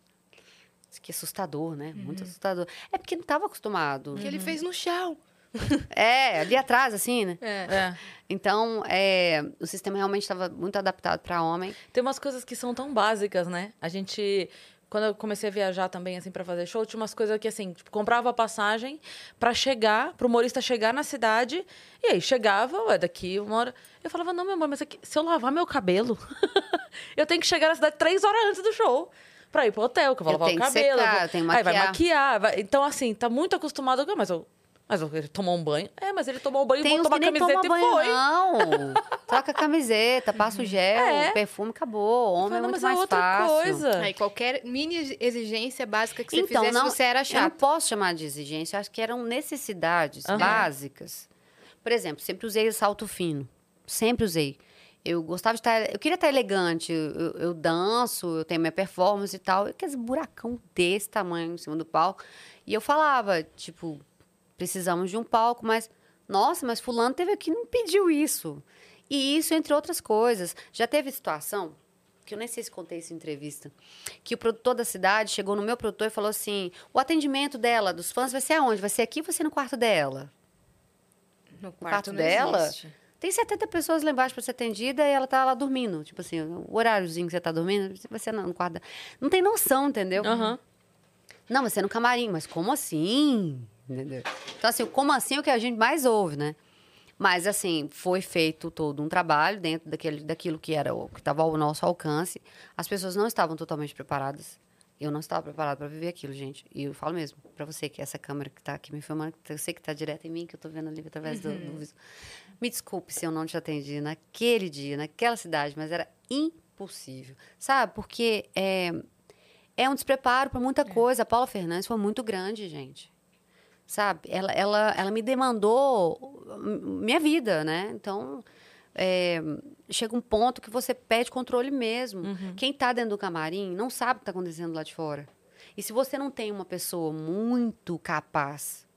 Isso que é assustador, né? Muito assustador. É porque não estava acostumado. Que ele fez no chão. (laughs) É, ali atrás, assim, né? É. É. Então, é, o sistema realmente estava muito adaptado para homem. Tem umas coisas que são tão básicas, né? A gente. Quando eu comecei a viajar também, assim, pra fazer show, tinha umas coisas que, assim, tipo, comprava a passagem pra chegar, pro humorista chegar na cidade. E aí, chegava, ué, daqui uma hora. Eu falava, não, meu amor, mas aqui, se eu lavar meu cabelo, (laughs) eu tenho que chegar na cidade três horas antes do show. Pra ir pro hotel, que eu vou Eu lavar o cabelo. secar, vou- eu tenho que Aí vai maquiar. maquiar. vai- Então, assim, tá muito acostumado. com- Mas eu. Mas ele tomou um banho. É, mas ele tomou um banho, Tem que uma nem camiseta toma e banho, foi. não. Troca a camiseta, passa o (laughs) gel, É. perfume, acabou. Homem é não, muito mas é mais outra fácil. coisa. Aí qualquer mini exigência básica que você Então, fizesse, não, você era Eu não chato. posso chamar de exigência, eu acho que eram necessidades Aham. básicas. Por exemplo, sempre usei salto fino. Sempre usei. Eu gostava de estar. Eu queria estar elegante. Eu, eu- eu danço, eu tenho minha performance e tal. E aqueles buracão desse tamanho em cima do palco. E eu falava, tipo, precisamos de um palco, mas. Nossa, mas Fulano teve aqui e não pediu isso. E isso, entre outras coisas. Já teve situação, que eu nem sei se contei isso em entrevista, que o produtor da cidade chegou no meu produtor e falou assim: o atendimento dela, dos fãs, vai ser aonde? Vai ser aqui ou vai ser no quarto dela? No quarto quarto não dela? existe. Tem 70 pessoas lá embaixo para ser atendida e ela tá lá dormindo. Tipo assim, o horáriozinho que você tá dormindo, vai ser no quarto dela. Não tem noção, entendeu? Aham. Não, vai ser no camarim. Mas como assim? Entendeu? Então, assim, como assim é o que a gente mais ouve, né? Mas, assim, foi feito todo um trabalho dentro daquele, daquilo que era o que estava ao nosso alcance. As pessoas não estavam totalmente preparadas. Eu não estava preparada para viver aquilo, gente. E eu falo mesmo para você que essa câmera que está aqui me filmando, eu sei que está direto em mim, que eu estou vendo ali através do, do visual. Me desculpe se eu não te atendi naquele dia, naquela cidade, mas era impossível. Sabe? Porque é, é um despreparo para muita coisa. A Paula Fernandes foi muito grande, gente. Sabe? Ela, ela, ela me demandou minha vida, né? Então, é, chega um ponto que você perde controle mesmo. Quem está dentro do camarim não sabe o que está acontecendo lá de fora. E se você não tem uma pessoa muito capaz,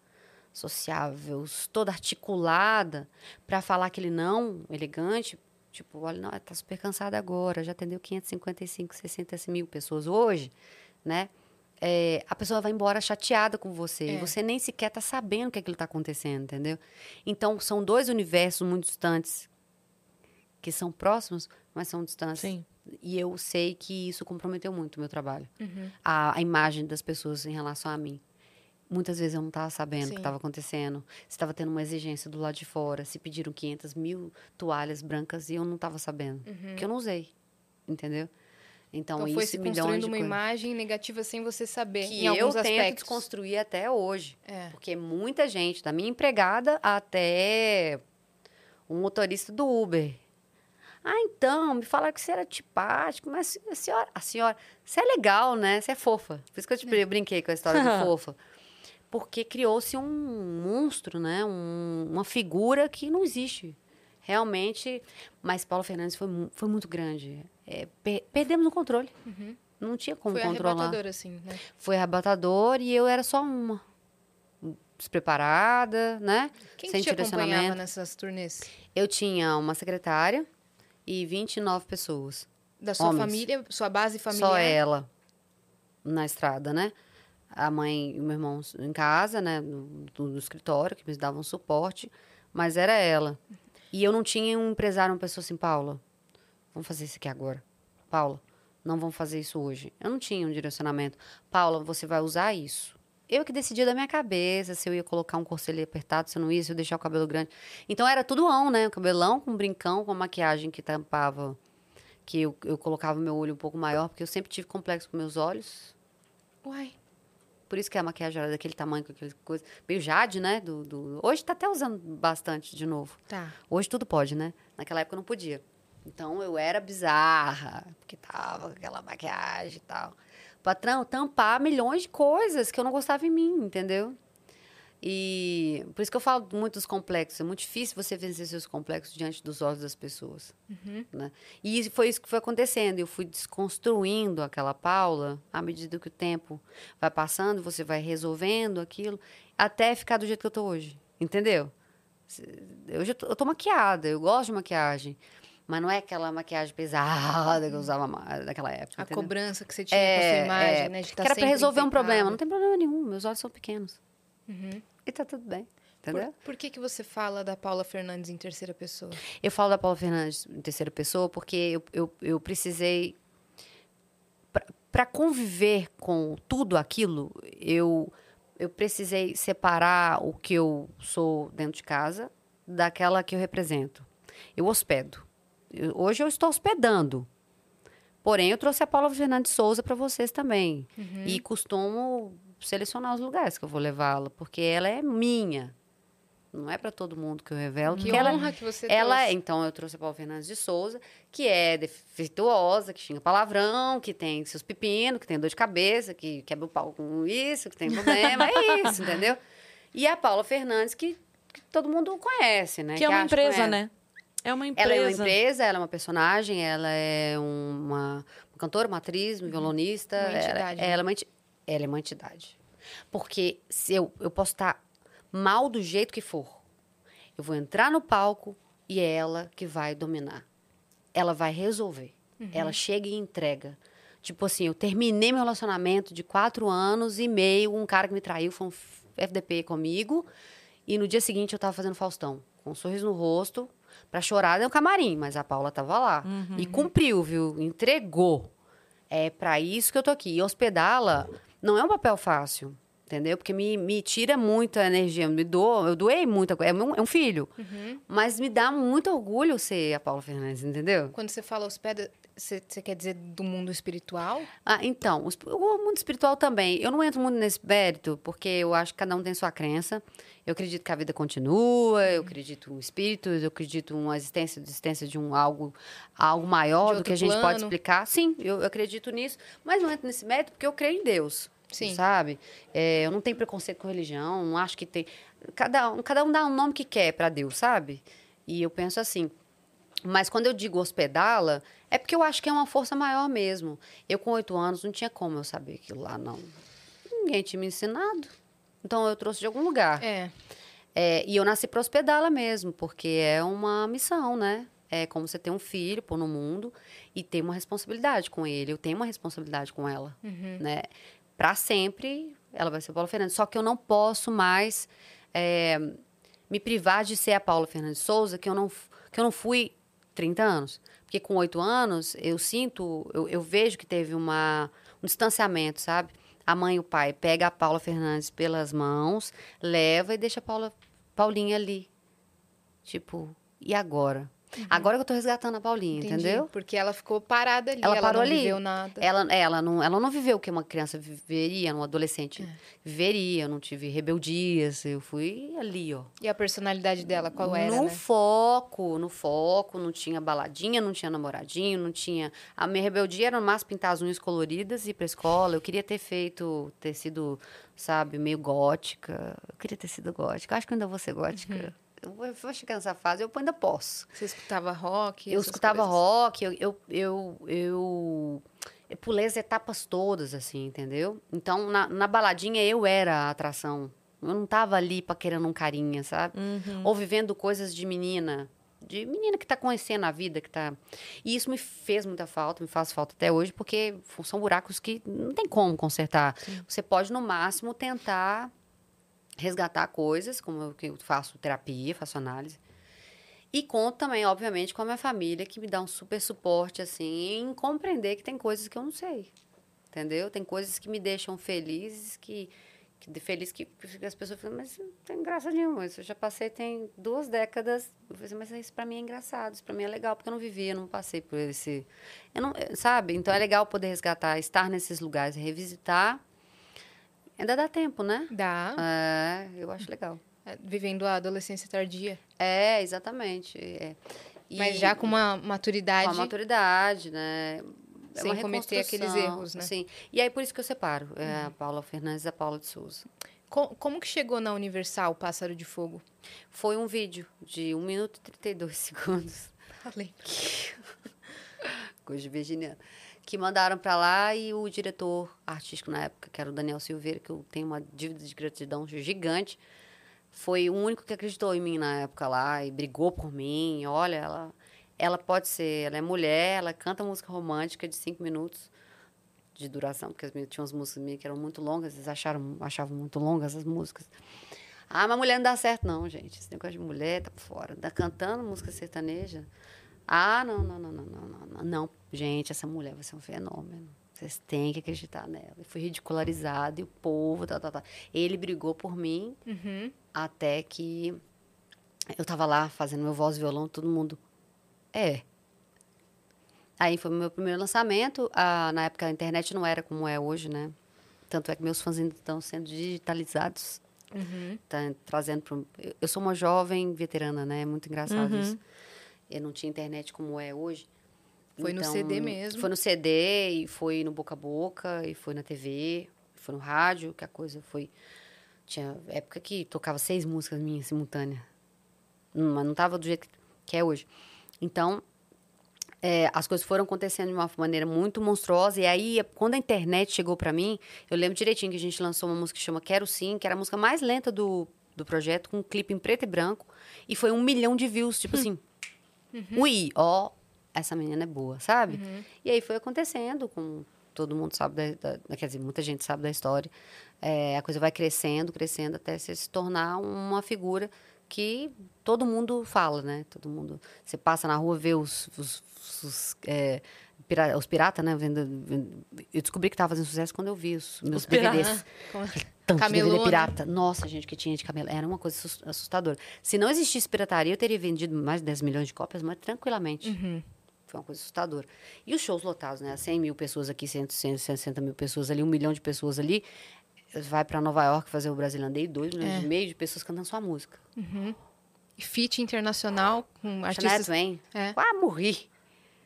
sociável, toda articulada, para falar aquele não elegante, tipo, olha, não, está super cansada agora, já atendeu 555, 60 mil pessoas hoje, né? É, a pessoa vai embora chateada com você. É. E você nem sequer está sabendo o que aquilo está acontecendo, entendeu? Então, são dois universos muito distantes que são próximos, mas são distantes. Sim. E eu sei que isso comprometeu muito o meu trabalho. Uhum. A, a imagem das pessoas em relação a mim. Muitas vezes eu não estava sabendo o que estava acontecendo. Se estava tendo uma exigência do lado de fora, se pediram 500 mil toalhas brancas e eu não estava sabendo. Porque eu não usei. Entendeu? Então. Então foi isso se construindo uma imagem negativa sem você saber, que eu alguns tento aspectos. desconstruir até hoje. É. Porque muita gente, da minha empregada até um motorista do Uber. Ah, então, me falaram que você era antipático, mas a senhora, a senhora, você é legal, né? Você é fofa. Por isso que eu te brin- brinquei com a história de (laughs) fofa. Porque criou-se um monstro, né? Um- uma figura que não existe. Realmente, mas Paulo Fernandes foi, foi muito grande. É, per- perdemos o controle. Não tinha como Uhum. Foi controlar arrebatador, assim, né? foi arrebatador e eu era só uma. Despreparada, né? Quem Sem te acompanhava nessas turnês? Eu tinha uma secretária e 29 pessoas. Da sua Homens. família, sua base familiar? Só ela na estrada, né? A mãe e o meu irmão em casa, né? No, no- no escritório, que me davam suporte, mas era ela. E eu não tinha um empresário, uma pessoa assim, Paula, vamos fazer isso aqui agora. Paula, não vamos fazer isso hoje. Eu não tinha um direcionamento. Paula, você vai usar isso. Eu que decidia da minha cabeça se eu ia colocar um corselet apertado, se eu não ia, se eu deixar o cabelo grande. Então era tudo ão, né? O cabelão com brincão, com maquiagem que tampava, que eu, eu colocava meu olho um pouco maior, porque eu sempre tive complexo com meus olhos. Uai. Por isso que a maquiagem era daquele tamanho, com aquela coisa. Meio jade, né? Do, do... Hoje tá até usando bastante de novo. Tá. Hoje tudo pode, né? Naquela época não podia. Então eu era bizarra, porque tava com aquela maquiagem e tal. Pra tram- tampar milhões de coisas que eu não gostava em mim, entendeu? E por isso que eu falo muito dos complexos. É muito difícil você vencer seus complexos diante dos olhos das pessoas. Né? E foi isso que foi acontecendo. Eu fui desconstruindo aquela Paula à medida que o tempo vai passando, você vai resolvendo aquilo, até ficar do jeito que eu tô hoje. Entendeu? Hoje eu tô, eu tô maquiada, eu gosto de maquiagem. Mas não é aquela maquiagem pesada que eu usava naquela época. A entendeu? cobrança que você tinha com a sua imagem, né? De que tá era pra resolver um problema. Não tem problema nenhum, meus olhos são pequenos. Uhum. E tá tudo bem, Por, entendeu? por que, que você fala da Paula Fernandes em terceira pessoa? Eu falo da Paula Fernandes em terceira pessoa porque eu, eu, eu precisei. Para conviver com tudo aquilo, eu, eu precisei separar o que eu sou dentro de casa daquela que eu represento. Eu hospedo. Hoje eu estou hospedando. Porém, eu trouxe a Paula Fernandes Souza para vocês também. E costumo selecionar os lugares que eu vou levá-la, porque ela é minha. Não é para todo mundo que eu revelo. Que porque ela, honra que você ela é, trouxe. então, eu trouxe a Paula Fernandes de Souza, que é defeituosa, que xinga palavrão, que tem seus pepinos, que tem dor de cabeça, que quebra o pau com isso, que tem problema, é isso, (laughs) entendeu? E a Paula Fernandes, que, que todo mundo conhece, né? Que é uma acha que empresa, né? É uma empresa. Ela é uma empresa, ela é uma personagem, ela é uma, uma cantora, uma atriz, uma violonista. Uma ela- entidade, né? Ela, é uma, ela é uma entidade. Porque se eu, eu posso estar mal do jeito que for. Eu vou entrar no palco e é ela que vai dominar. Ela vai resolver. Ela chega e entrega. Tipo assim, eu terminei meu relacionamento de quatro anos e meio, um cara que me traiu foi um FDP comigo. E no dia seguinte eu tava fazendo Faustão, com um sorriso no rosto, pra chorar no camarim, mas a Paula tava lá. E cumpriu, viu? Entregou. É para isso que eu tô aqui. E hospedá-la não é um papel fácil, entendeu? Porque me, me tira muita energia, me dou, eu doei muita coisa. É um, é um filho. Mas me dá muito orgulho ser a Paula Fernandes, entendeu? Quando você fala hospeda, você, quer dizer do mundo espiritual? Ah, então, os- o mundo espiritual também. Eu não entro muito nesse mérito, porque eu acho que cada um tem sua crença. Eu acredito que a vida continua, eu acredito em espíritos, eu acredito em uma existência, existência de um algo, algo maior do que a gente pode plano. explicar. Sim, eu, eu acredito nisso, mas não entro nesse mérito porque eu creio em Deus. Sim. Sabe? É, eu não tenho preconceito com religião, não acho que tem. Cada um, cada um dá um nome que quer para Deus, sabe? E eu penso assim. Mas quando eu digo hospedá-la, é porque eu acho que é uma força maior mesmo. Eu, com oito anos, não tinha como eu saber aquilo lá, não. Ninguém tinha me ensinado. Então, eu trouxe de algum lugar. É. É, e eu nasci para hospedá-la mesmo, porque é uma missão, né? É como você ter um filho, pôr no mundo e ter uma responsabilidade com ele. Eu tenho uma responsabilidade com ela, né? Para sempre, ela vai ser Paula Fernandes. Só que eu não posso mais é, me privar de ser a Paula Fernandes Souza, que eu não, que eu não fui 30 anos. Porque com oito anos, eu sinto, eu, eu vejo que teve uma, um distanciamento, sabe? A mãe e o pai pega a Paula Fernandes pelas mãos, leva e deixa a Paula, Paulinha ali. Tipo, e agora? Agora que eu tô resgatando a Paulinha, Entendi. entendeu? Porque ela ficou parada ali, Ela ela, parou não ali. viveu nada. Ela, ela, não, ela não viveu o que uma criança viveria, um adolescente viveria. Eu não tive rebeldias, eu fui ali, ó. E a personalidade dela, qual era, no né? foco, no foco, não tinha baladinha, não tinha namoradinho, não tinha. A minha rebeldia era no máximo pintar as unhas coloridas e ir pra escola. Eu queria ter feito, ter sido, sabe, meio gótica. Eu queria ter sido gótica. Eu acho que ainda vou ser gótica. Uhum. Eu vou, chegar nessa fase, eu ainda posso. Você escutava rock? Eu escutava coisas? rock, eu, eu, eu, eu, eu pulei as etapas todas, assim, entendeu? Então, na, na baladinha, eu era a atração. Eu não tava ali paquerando um carinha, sabe? Ou vivendo coisas de menina. De menina que tá conhecendo a vida, que tá... E isso me fez muita falta, me faz falta até hoje, porque são buracos que não tem como consertar. Você pode, no máximo, tentar resgatar coisas, como eu, faço terapia, faço análise. E conto também, obviamente, com a minha família, que me dá um super suporte, assim, em compreender que tem coisas que eu não sei. Entendeu? Tem coisas que me deixam felizes, que, que feliz que, as pessoas falam, mas não tem graça nenhuma. Isso eu já passei tem duas décadas. Eu falei, assim, mas isso pra mim é engraçado, isso pra mim é legal, porque eu não vivi, eu não passei por esse. Eu não, sabe? Então é legal poder resgatar, estar nesses lugares, revisitar. Ainda dá tempo, né? Dá. É, eu acho legal. É, Vivendo a adolescência tardia. É, exatamente. é. E Mas já com uma maturidade. com a maturidade, né? É Sem uma cometer aqueles erros, né? Sim. E aí, por isso que eu separo é, a Paula Fernandes e a Paula de Souza. Co- como que chegou na Universal o Pássaro de Fogo? Foi um vídeo de 1 minuto e 32 segundos. Falei. (laughs) Coisa de virginiana. Que mandaram pra lá e o diretor artístico na época, que era o Daniel Silveira, que eu tenho uma dívida de gratidão gigante, foi o único que acreditou em mim na época lá e brigou por mim. Olha, ela, ela pode ser, ela é mulher, ela canta música romântica de cinco minutos de duração, porque as minhas, tinha umas músicas minhas que eram muito longas, eles acharam, achavam muito longas as músicas. Ah, mas mulher não dá certo, não, gente. Esse negócio de mulher tá por fora. Tá cantando música sertaneja. Ah, não, não, não, não, não, não, não. Não, gente, essa mulher vai ser um fenômeno. Vocês têm que acreditar nela. E fui ridicularizado e o povo, tá, tá, tá. Ele brigou por mim Uhum. até que eu tava lá fazendo meu voz e violão, todo mundo. É. Aí foi o meu primeiro lançamento. Ah, na época a internet não era como é hoje, né? Tanto é que meus fãs ainda estão sendo digitalizados. Uhum. Tá trazendo pro... eu- sou uma jovem veterana, né? É muito engraçado isso. Eu não tinha internet como é hoje. Foi no CD mesmo? Foi no CD, e foi no boca a boca, e foi na TV, foi no rádio, que a coisa foi... Tinha época que tocava seis músicas minhas simultâneas. Hum, Mas não tava do jeito que- é hoje. Então, é, as coisas foram acontecendo de uma maneira muito monstruosa. E aí, quando a internet chegou para mim, eu lembro direitinho que a gente lançou uma música que chama Quero Sim, que era a música mais lenta do, do projeto, com um clipe em preto e branco. E foi um milhão de views, tipo (laughs) assim. Ui, ó, essa menina é boa, sabe? E aí foi acontecendo, com todo mundo sabe da, da- quer dizer, muita gente sabe da história. É, a coisa vai crescendo, crescendo até se se tornar uma figura que todo mundo fala, né? Todo mundo, você passa na rua vê os, os, os, é, pira- os piratas, né? Vendo, vendo- eu descobri que estava fazendo sucesso quando eu vi os meus Os pirata. DVDs. (laughs) Tanto de Camelô, DVD né? pirata. Nossa, gente, que tinha de camelo. Era uma coisa assus- assustadora. Se não existisse pirataria, eu teria vendido mais de 10 milhões de cópias, mas tranquilamente. Uhum. Foi uma coisa assustadora. E os shows lotados, né? 100 mil pessoas aqui, 100, 160 mil pessoas ali, um milhão de pessoas ali. Vai para Nova York fazer o Brasileiro Day, 2 milhões É. e meio de pessoas cantando sua música. E feat internacional com Shania artistas... Twain. É. Quase morri.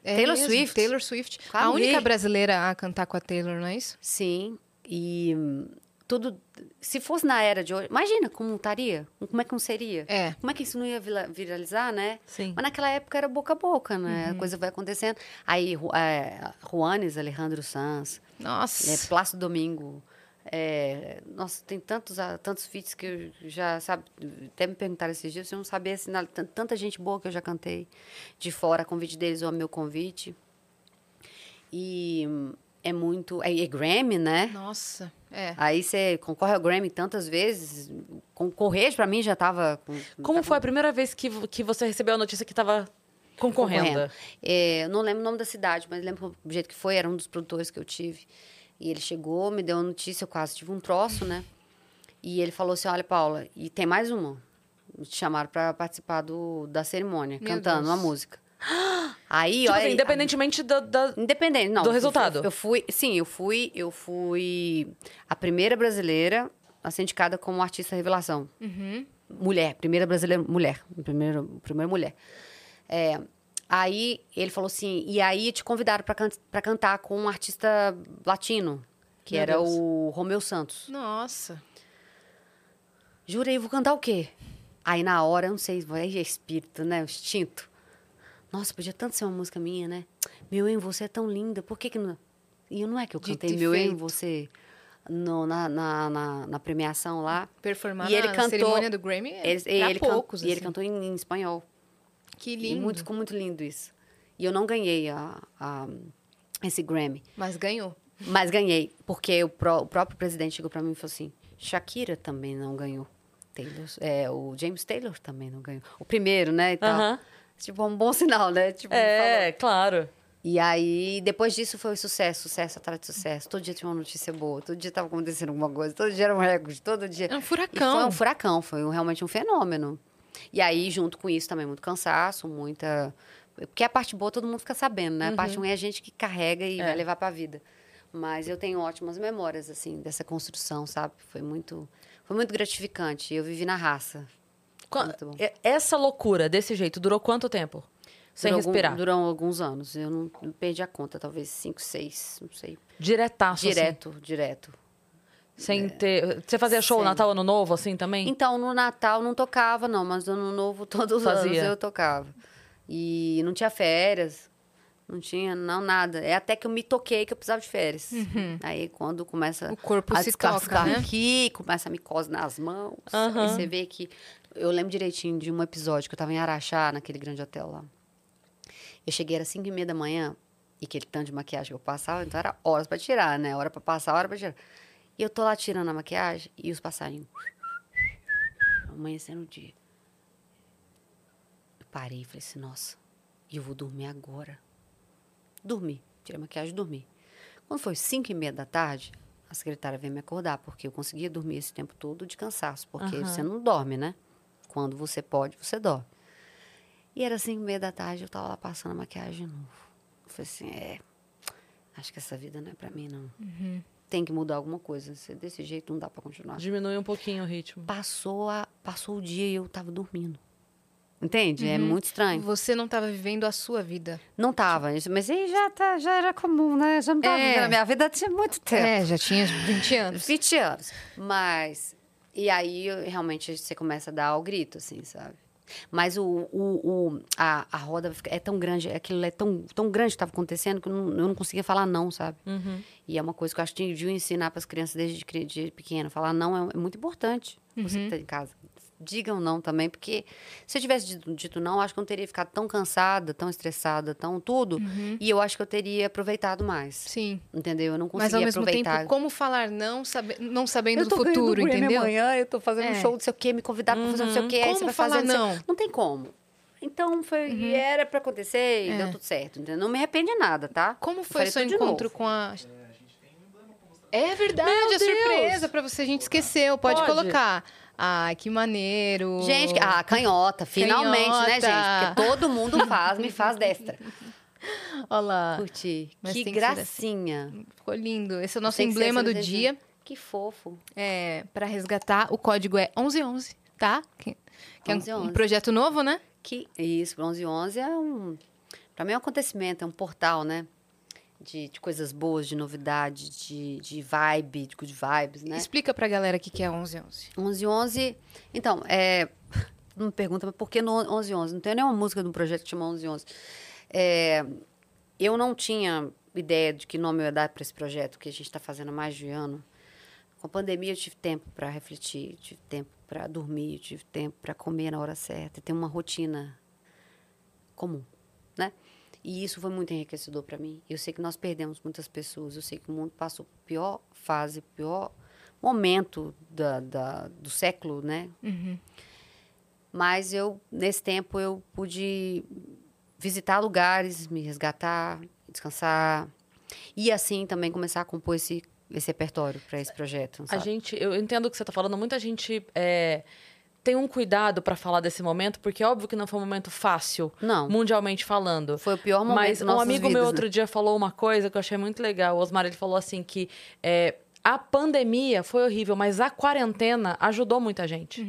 É Taylor mesmo, Swift. Taylor Swift. A única brasileira a cantar com a Taylor, não é isso? Sim. E hum, tudo... Se fosse na era de hoje... Imagina como estaria. Como é que não seria? É. Como é que isso não ia viralizar, né? Sim. Mas naquela época era boca a boca, né? A coisa vai acontecendo. Aí, é, Juanes, Alejandro Sanz, Nossa. é, Plácido Domingo. É, nossa, tem tantos, ah, tantos feats que eu já, sabe, até me perguntaram esses dias, eu não sabia assinar tan- tanta gente boa que eu já cantei de fora, convite deles ou meu convite. E é muito. É, é Grammy, né? Nossa. É. Aí você concorre ao Grammy tantas vezes. Concorrer, pra mim, já tava. Com, Como foi a primeira vez que, que você recebeu a notícia que tava Concorrendo. É, eu não lembro o nome da cidade, mas lembro do jeito que foi, era um dos produtores que eu tive. E ele chegou, me deu uma notícia, eu quase tive um troço, né? E ele falou assim: Olha, Paula, e tem mais uma. Me chamaram para participar do, da cerimônia, Meu cantando Deus. uma música. (gasps) Aí, Tipo olha. assim, independentemente da, da- Independente, não. do resultado. Eu, eu fui, sim, eu fui, eu fui a primeira brasileira a ser indicada como artista revelação. Uhum. Mulher, primeira brasileira mulher, primeira, primeira mulher. É, aí ele falou assim, e aí te convidaram para can pra cantar com um artista latino, que Meu era Deus. o Romeu Santos. Nossa. Jurei, vou cantar o quê? Aí na hora, eu não sei, é espírito, né? O instinto. Nossa, podia tanto ser uma música minha, né? Meu em você é tão linda, por que que não... E não é que eu cantei Meu em você no- na, na, na, na premiação lá. Performar E ele na cantou- cerimônia do Grammy é Ele, ele can- poucos, e ele assim. cantou em, em espanhol. Que E lindo. muito, ficou muito lindo isso. E eu não ganhei a, a- esse Grammy. Mas ganhou. Mas ganhei, porque o, pró- o próprio presidente chegou pra mim e falou assim: Shakira também não ganhou. Taylor, é, o James Taylor também não ganhou. O primeiro, né? E tal. Aham. Tipo, é um bom sinal, né? Tipo, É, claro. E aí, depois disso, foi sucesso, sucesso atrás de sucesso. Todo dia tinha uma notícia boa, todo dia tava acontecendo alguma coisa, todo dia era um recorde, todo dia. É um E furacão. foi um furacão, foi um- realmente um fenômeno. E aí, junto com isso, também muito cansaço, muita. Porque a parte boa todo mundo fica sabendo, né? A parte ruim é a gente que carrega e É. vai levar pra vida. Mas eu tenho ótimas memórias, assim, dessa construção, sabe? Foi muito, foi muito gratificante. Eu vivi na raça. Qua- Muito bom. e- Essa loucura desse jeito durou quanto tempo? Sem Durou algum- respirar. durou alguns anos. Eu não, não perdi a conta, talvez cinco, seis, não sei. Diretaço, assim. Direto, direto. Sem ter... Você fazia show Sem. Natal, Ano Novo, assim, também? Então, no Natal não tocava, não, mas no Ano Novo, (laughs) todos os Fazia. anos eu tocava. E não tinha férias, não tinha, não, nada. É até que eu me toquei que eu precisava de férias. Aí, quando começa O corpo a se toca, né? aqui, começa a micose nas mãos. Aham. Aí você vê que... Eu lembro direitinho de um episódio que eu tava em Araxá, naquele grande hotel lá. Eu cheguei, era 5 e meia da manhã, e aquele tanto de maquiagem que eu passava, então era horas pra tirar, né? Hora pra passar, hora pra tirar. E eu tô lá tirando a maquiagem e os passarinhos. Amanhecendo o dia. Eu parei e falei assim, nossa, e eu vou dormir agora. Dormi. Tirei a maquiagem e dormi. Quando foi 5 e meia da tarde, a secretária veio me acordar, porque eu conseguia dormir esse tempo todo de cansaço, porque Aham. você não dorme, né? Quando você pode, você dorme. E era 5 e meia da tarde, eu tava lá passando a maquiagem de novo. Eu falei assim, é, acho que essa vida não é pra mim, não. Tem que mudar alguma coisa. se Desse jeito não dá pra continuar. Diminui um pouquinho o ritmo. Passou, a, passou o dia e eu tava dormindo. Entende? É muito estranho. Você não estava vivendo a sua vida. Não tava, mas aí já, tá, já era comum, né? Já não tava É. vivendo a minha vida tinha muito tempo. É, já tinha 20 anos. 20 anos. Mas. E aí realmente você começa a dar o grito, assim, sabe? Mas o, o, o- a, a roda é tão grande, aquilo é tão, tão grande que estava acontecendo que eu não, eu não conseguia falar não, sabe? Uhum. E é uma coisa que eu acho que devia ensinar para as crianças desde cri- de pequena. Falar não é, é muito importante. Você que está em casa. Digam não também, porque se eu tivesse dito, dito não, acho que eu não teria ficado tão cansada, tão estressada, tão tudo. E eu acho que eu teria aproveitado mais. Sim. Entendeu? Eu não Mas conseguia ao mesmo aproveitar. tempo, como falar não, sabe, não sabendo do futuro, entendeu? amanhã, eu tô fazendo um É. show, não sei o quê, me convidaram pra fazer não sei o quê, aí Como você vai falar fazer... sei- não? Não tem como. Então, foi, e era pra acontecer e É. deu tudo certo, entendeu? Não me arrependo de nada, tá? Como foi faria seu encontro com a. É verdade, Meu a Deus! surpresa pra você. A gente esqueceu, pode, Pode. colocar. Ai, que maneiro. Gente, ah, canhota, finalmente, né, Canhota. gente? Porque todo mundo faz, me faz destra. (laughs) Olha lá, Curti. Mas que ser assim. gracinha. ficou lindo. Esse é o nosso emblema do dia. Que fofo. É, para resgatar, o código é 1111, tá? Que, que é um- um 1111. projeto novo, né? Que isso, 1111 é um... Pra mim é um acontecimento, é um portal, né? De, de coisas boas, de novidade, de, de vibe, de good vibes, né? Explica pra galera o que que é 1111. 1111. Então, é. (laughs) Todo mundo pergunta, mas por que no 1111? Não tem nenhuma música de um projeto que chama 1111. É, eu não tinha ideia de que nome eu ia dar para esse projeto que a gente está fazendo há mais de ano. Com a pandemia, eu tive tempo para refletir, tive tempo para dormir, tive tempo para comer na hora certa, ter uma rotina comum? E isso foi muito enriquecedor para mim. Eu sei que nós perdemos muitas pessoas, eu sei que o mundo passou por pior fase, pior momento da, da- do século, né? Mas eu, nesse tempo, eu pude visitar lugares, me resgatar, descansar. E assim também começar a compor esse, esse repertório para esse projeto. A sabe? gente, eu entendo o que você está falando, muita gente é, tem um cuidado para falar desse momento, porque é óbvio que não foi um momento fácil, Não. mundialmente falando. Foi o pior momento Mas um amigo vidas, meu né? outro dia falou uma coisa que eu achei muito legal. O Osmar, ele falou assim que é, a pandemia foi horrível, mas a quarentena ajudou muita gente.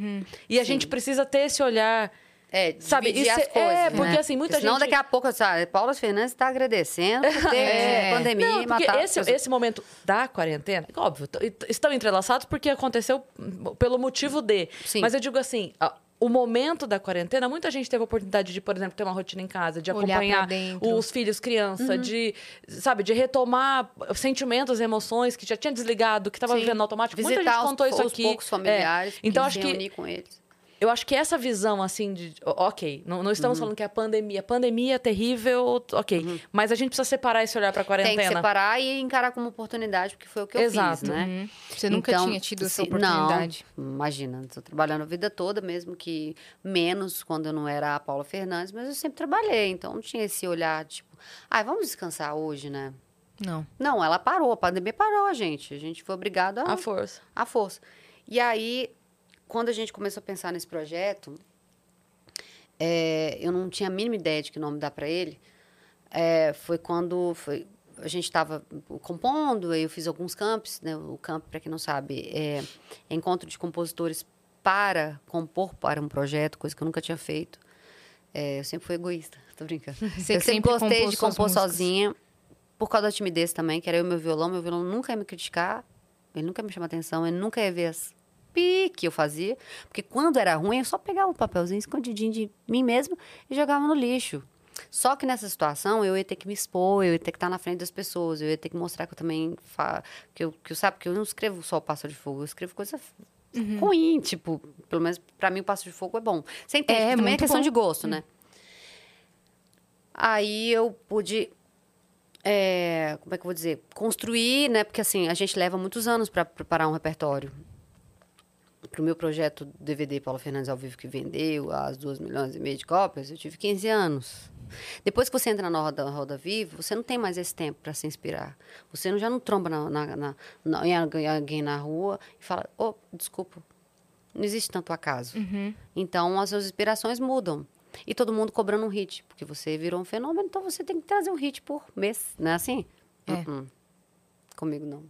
E a gente precisa ter esse olhar... É, Sabe, isso as é- coisas. é, né? porque, assim, muita Senão gente- daqui a pouco, sabe, Paula Fernandes está agradecendo (laughs) por ter É. pandemia Não, porque matar esse, pessoas. esse momento da quarentena, óbvio, estão entrelaçados porque aconteceu hum, pelo motivo de. Sim. Mas eu digo assim, o momento da quarentena, muita gente teve a oportunidade de, por exemplo, ter uma rotina em casa, de acompanhar os filhos criança, Uhum. de, sabe, de retomar sentimentos, emoções que já tinha desligado, que estava vivendo automático. muita Visitar gente os, contou isso os aqui. poucos É. familiares, Então e acho que com eles. Eu acho que essa visão, assim, de. Ok, não, não estamos falando que é a pandemia. Pandemia é terrível, ok. Mas a gente precisa separar esse olhar pra quarentena. Tem que separar e encarar como oportunidade, porque foi o que eu Exato. fiz, né? Uhum. Você nunca Então, tinha tido essa se- oportunidade. Não, imagina, estou trabalhando a vida toda, mesmo que menos quando eu não era a Paula Fernandes, mas eu sempre trabalhei, então não tinha esse olhar, tipo, ai, vamos descansar hoje, né? Não. Não, ela parou, a pandemia parou a gente. A gente foi obrigado a, A força. à força. E aí, quando a gente começou a pensar nesse projeto, é, eu não tinha a mínima ideia de que nome dar para ele. É, foi quando foi, a gente estava compondo, aí eu fiz alguns campos. Né? O camp, para quem não sabe, é encontro de compositores para compor para um projeto, coisa que eu nunca tinha feito. É, eu sempre fui egoísta, tô brincando. (laughs) Você eu sempre gostei de compor sozinha, por causa da timidez também, que era eu e meu violão. Meu violão nunca ia me criticar, ele nunca ia me chamar atenção, ele nunca ia ver as pi que eu fazia. Porque quando era ruim, eu só pegava o papelzinho escondidinho de mim mesmo e jogava no lixo. Só que nessa situação eu ia ter que me expor, eu ia ter que estar na frente das pessoas, eu ia ter que mostrar que eu também fa... que eu, que eu sabe que eu não escrevo só o pássaro de fogo, eu escrevo coisa ruim, tipo, pelo menos pra mim o pássaro de fogo é bom. Você entende? É, que também é questão bom. de gosto, né? Aí eu pude é, como é que eu vou dizer? Construir, né? Porque assim, a gente leva muitos anos para preparar um repertório. Para o meu projeto DVD Paulo Fernandes ao vivo que vendeu as duas milhões e meio de cópias, eu tive 15 anos. Depois que você entra na roda, roda vivo, você não tem mais esse tempo para se inspirar. Você não, já não tromba na, na, na, na, em alguém- na rua e fala: Oh, desculpa, não existe tanto acaso. Então as suas inspirações mudam. E todo mundo cobrando um hit, porque você virou um fenômeno, então você tem que trazer um hit por mês, não é assim? É. Uh-uh. Comigo não.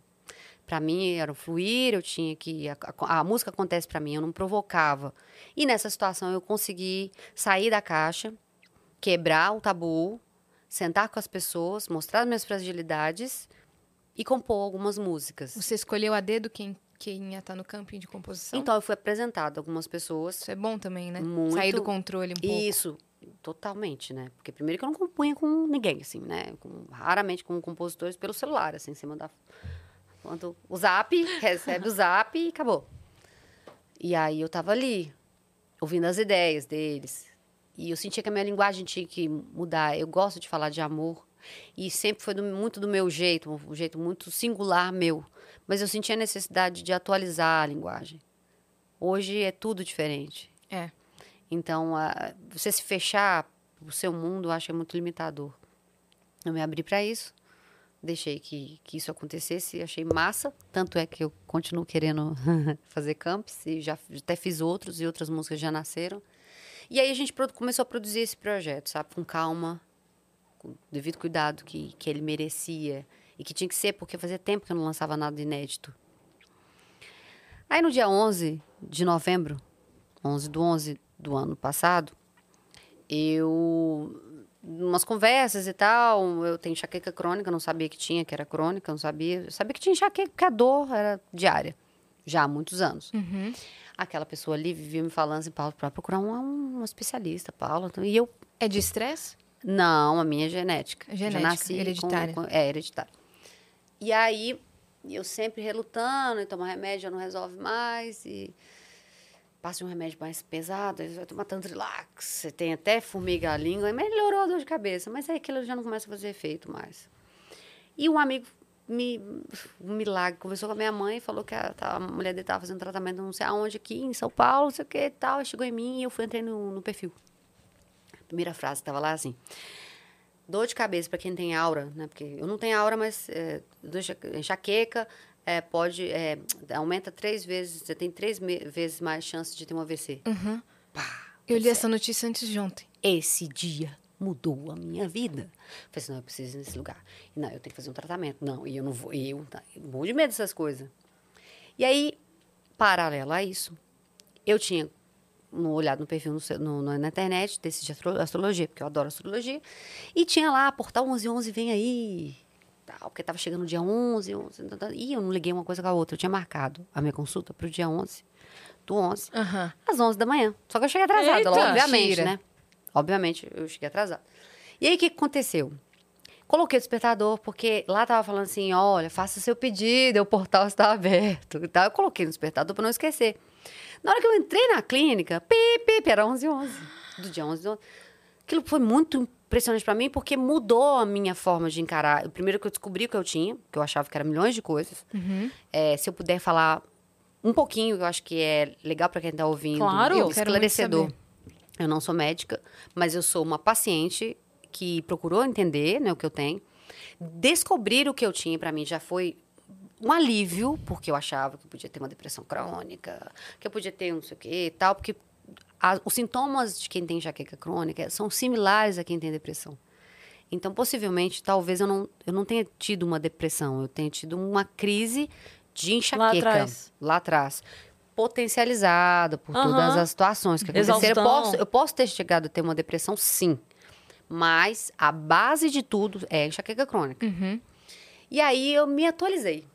Para mim era o fluir, eu tinha que a, a- a música acontece para mim, eu não provocava. E nessa situação eu consegui sair da caixa, quebrar o tabu, sentar com as pessoas, mostrar as minhas fragilidades e compor algumas músicas. Você escolheu a dedo quem, quem ia estar no camping de composição? Então eu fui apresentada a algumas pessoas Isso é bom também, né? Muito. Sair do controle um pouco. Isso, totalmente, né? Porque primeiro que eu não compunha com ninguém, assim, né? Com- raramente com compositores pelo celular, assim, você manda quando o zap, recebe o zap e acabou. E aí eu tava ali, ouvindo as ideias deles. E eu sentia que a minha linguagem tinha que mudar. Eu gosto de falar de amor. E sempre foi do- muito do meu jeito, um jeito muito singular meu. Mas eu sentia a necessidade de atualizar a linguagem. Hoje é tudo diferente. É. Então, a- você se fechar o seu mundo, eu acho que é muito limitador. Eu me abri para isso, deixei que, que isso acontecesse, achei massa. Tanto é que eu continuo querendo (laughs) fazer campos e já até fiz outros e outras músicas já nasceram. E aí a gente começou a produzir esse projeto, sabe, com calma, com o devido cuidado que, que ele merecia e que tinha que ser, porque fazia tempo que eu não lançava nada inédito. Aí no dia 11 de novembro, 11 do 11 do ano passado, eu umas conversas e tal, eu tenho enxaqueca crônica, não sabia que tinha, que era crônica, não sabia, eu sabia que tinha enxaqueca, porque a dor era diária, já há muitos anos. Uhum. Aquela pessoa ali vivia me falando assim, Paulo, para procurar um, um especialista, Paulo. E eu, É de estresse? não, a minha é genética. Genética, Já nasci com- hereditária. com- é, hereditária. E aí, eu sempre relutando, e tomar remédio já não resolve mais, e passa um remédio mais pesado, vai tomar tanto relax, você tem até formiga à língua, melhorou a dor de cabeça, mas aí aquilo já não começa a fazer efeito mais. E um amigo, me, um milagre, conversou com a minha mãe falou que a, tá, a mulher dele estava fazendo tratamento não sei aonde, aqui em São Paulo, não sei o que e tal, chegou em mim e eu fui, entrei no, no perfil. Primeira frase estava lá assim. Dor de cabeça para quem tem aura, né? Porque eu não tenho aura, mas é, enxaqueca é, pode é, aumenta três vezes. Você tem três vezes mais chance de ter um AVC. Uhum. Pá, Eu li é. essa notícia antes de ontem. esse dia mudou a minha vida. Falei assim, não, eu preciso ir nesse lugar. Não, eu tenho que fazer um tratamento. Não, e eu não vou, eu, tá, morro de medo dessas coisas. E aí, paralelo a isso, eu tinha um olhado no perfil no, no- na internet desse de astro- astrologia, porque eu adoro astrologia, e tinha lá, portal 1111 vem aí, tal, porque tava chegando o dia 11, 11, tá, tá, e eu não liguei uma coisa com a outra, eu tinha marcado a minha consulta para o dia 11, do 11, Aham. às 11 da manhã. Só que eu cheguei atrasada, Eita! obviamente, Mentira. né? Obviamente, eu cheguei atrasada. E aí, o que aconteceu? Coloquei o despertador, porque lá tava falando assim, olha, faça seu pedido, o portal está aberto e tal. Eu coloquei no despertador para não esquecer. Na hora que eu entrei na clínica, pi, pi, era 11 11 do dia 11 11. Aquilo foi muito impressionante para mim, porque mudou a minha forma de encarar. O Primeiro que eu descobri o que eu tinha, que eu achava que era milhões de coisas. Uhum. É, se eu puder falar um pouquinho, eu acho que é legal para quem está ouvindo. Claro. Eu esclarecedor. Eu não sou médica, mas eu sou uma paciente que procurou entender né, o que eu tenho. Descobrir o que eu tinha para mim já foi um alívio, porque eu achava que eu podia ter uma depressão crônica, que eu podia ter um não sei o quê e tal, porque a- os sintomas de quem tem enxaqueca crônica são similares a quem tem depressão. Então, possivelmente, talvez eu não, eu não tenha tido uma depressão, eu tenha tido uma crise de enxaqueca. atrás. Lá atrás. Potencializada por Aham. todas as situações que aconteceram. Eu posso, eu posso ter chegado a ter uma depressão, sim. Mas a base de tudo é enxaqueca crônica. Uhum. E aí eu me atualizei.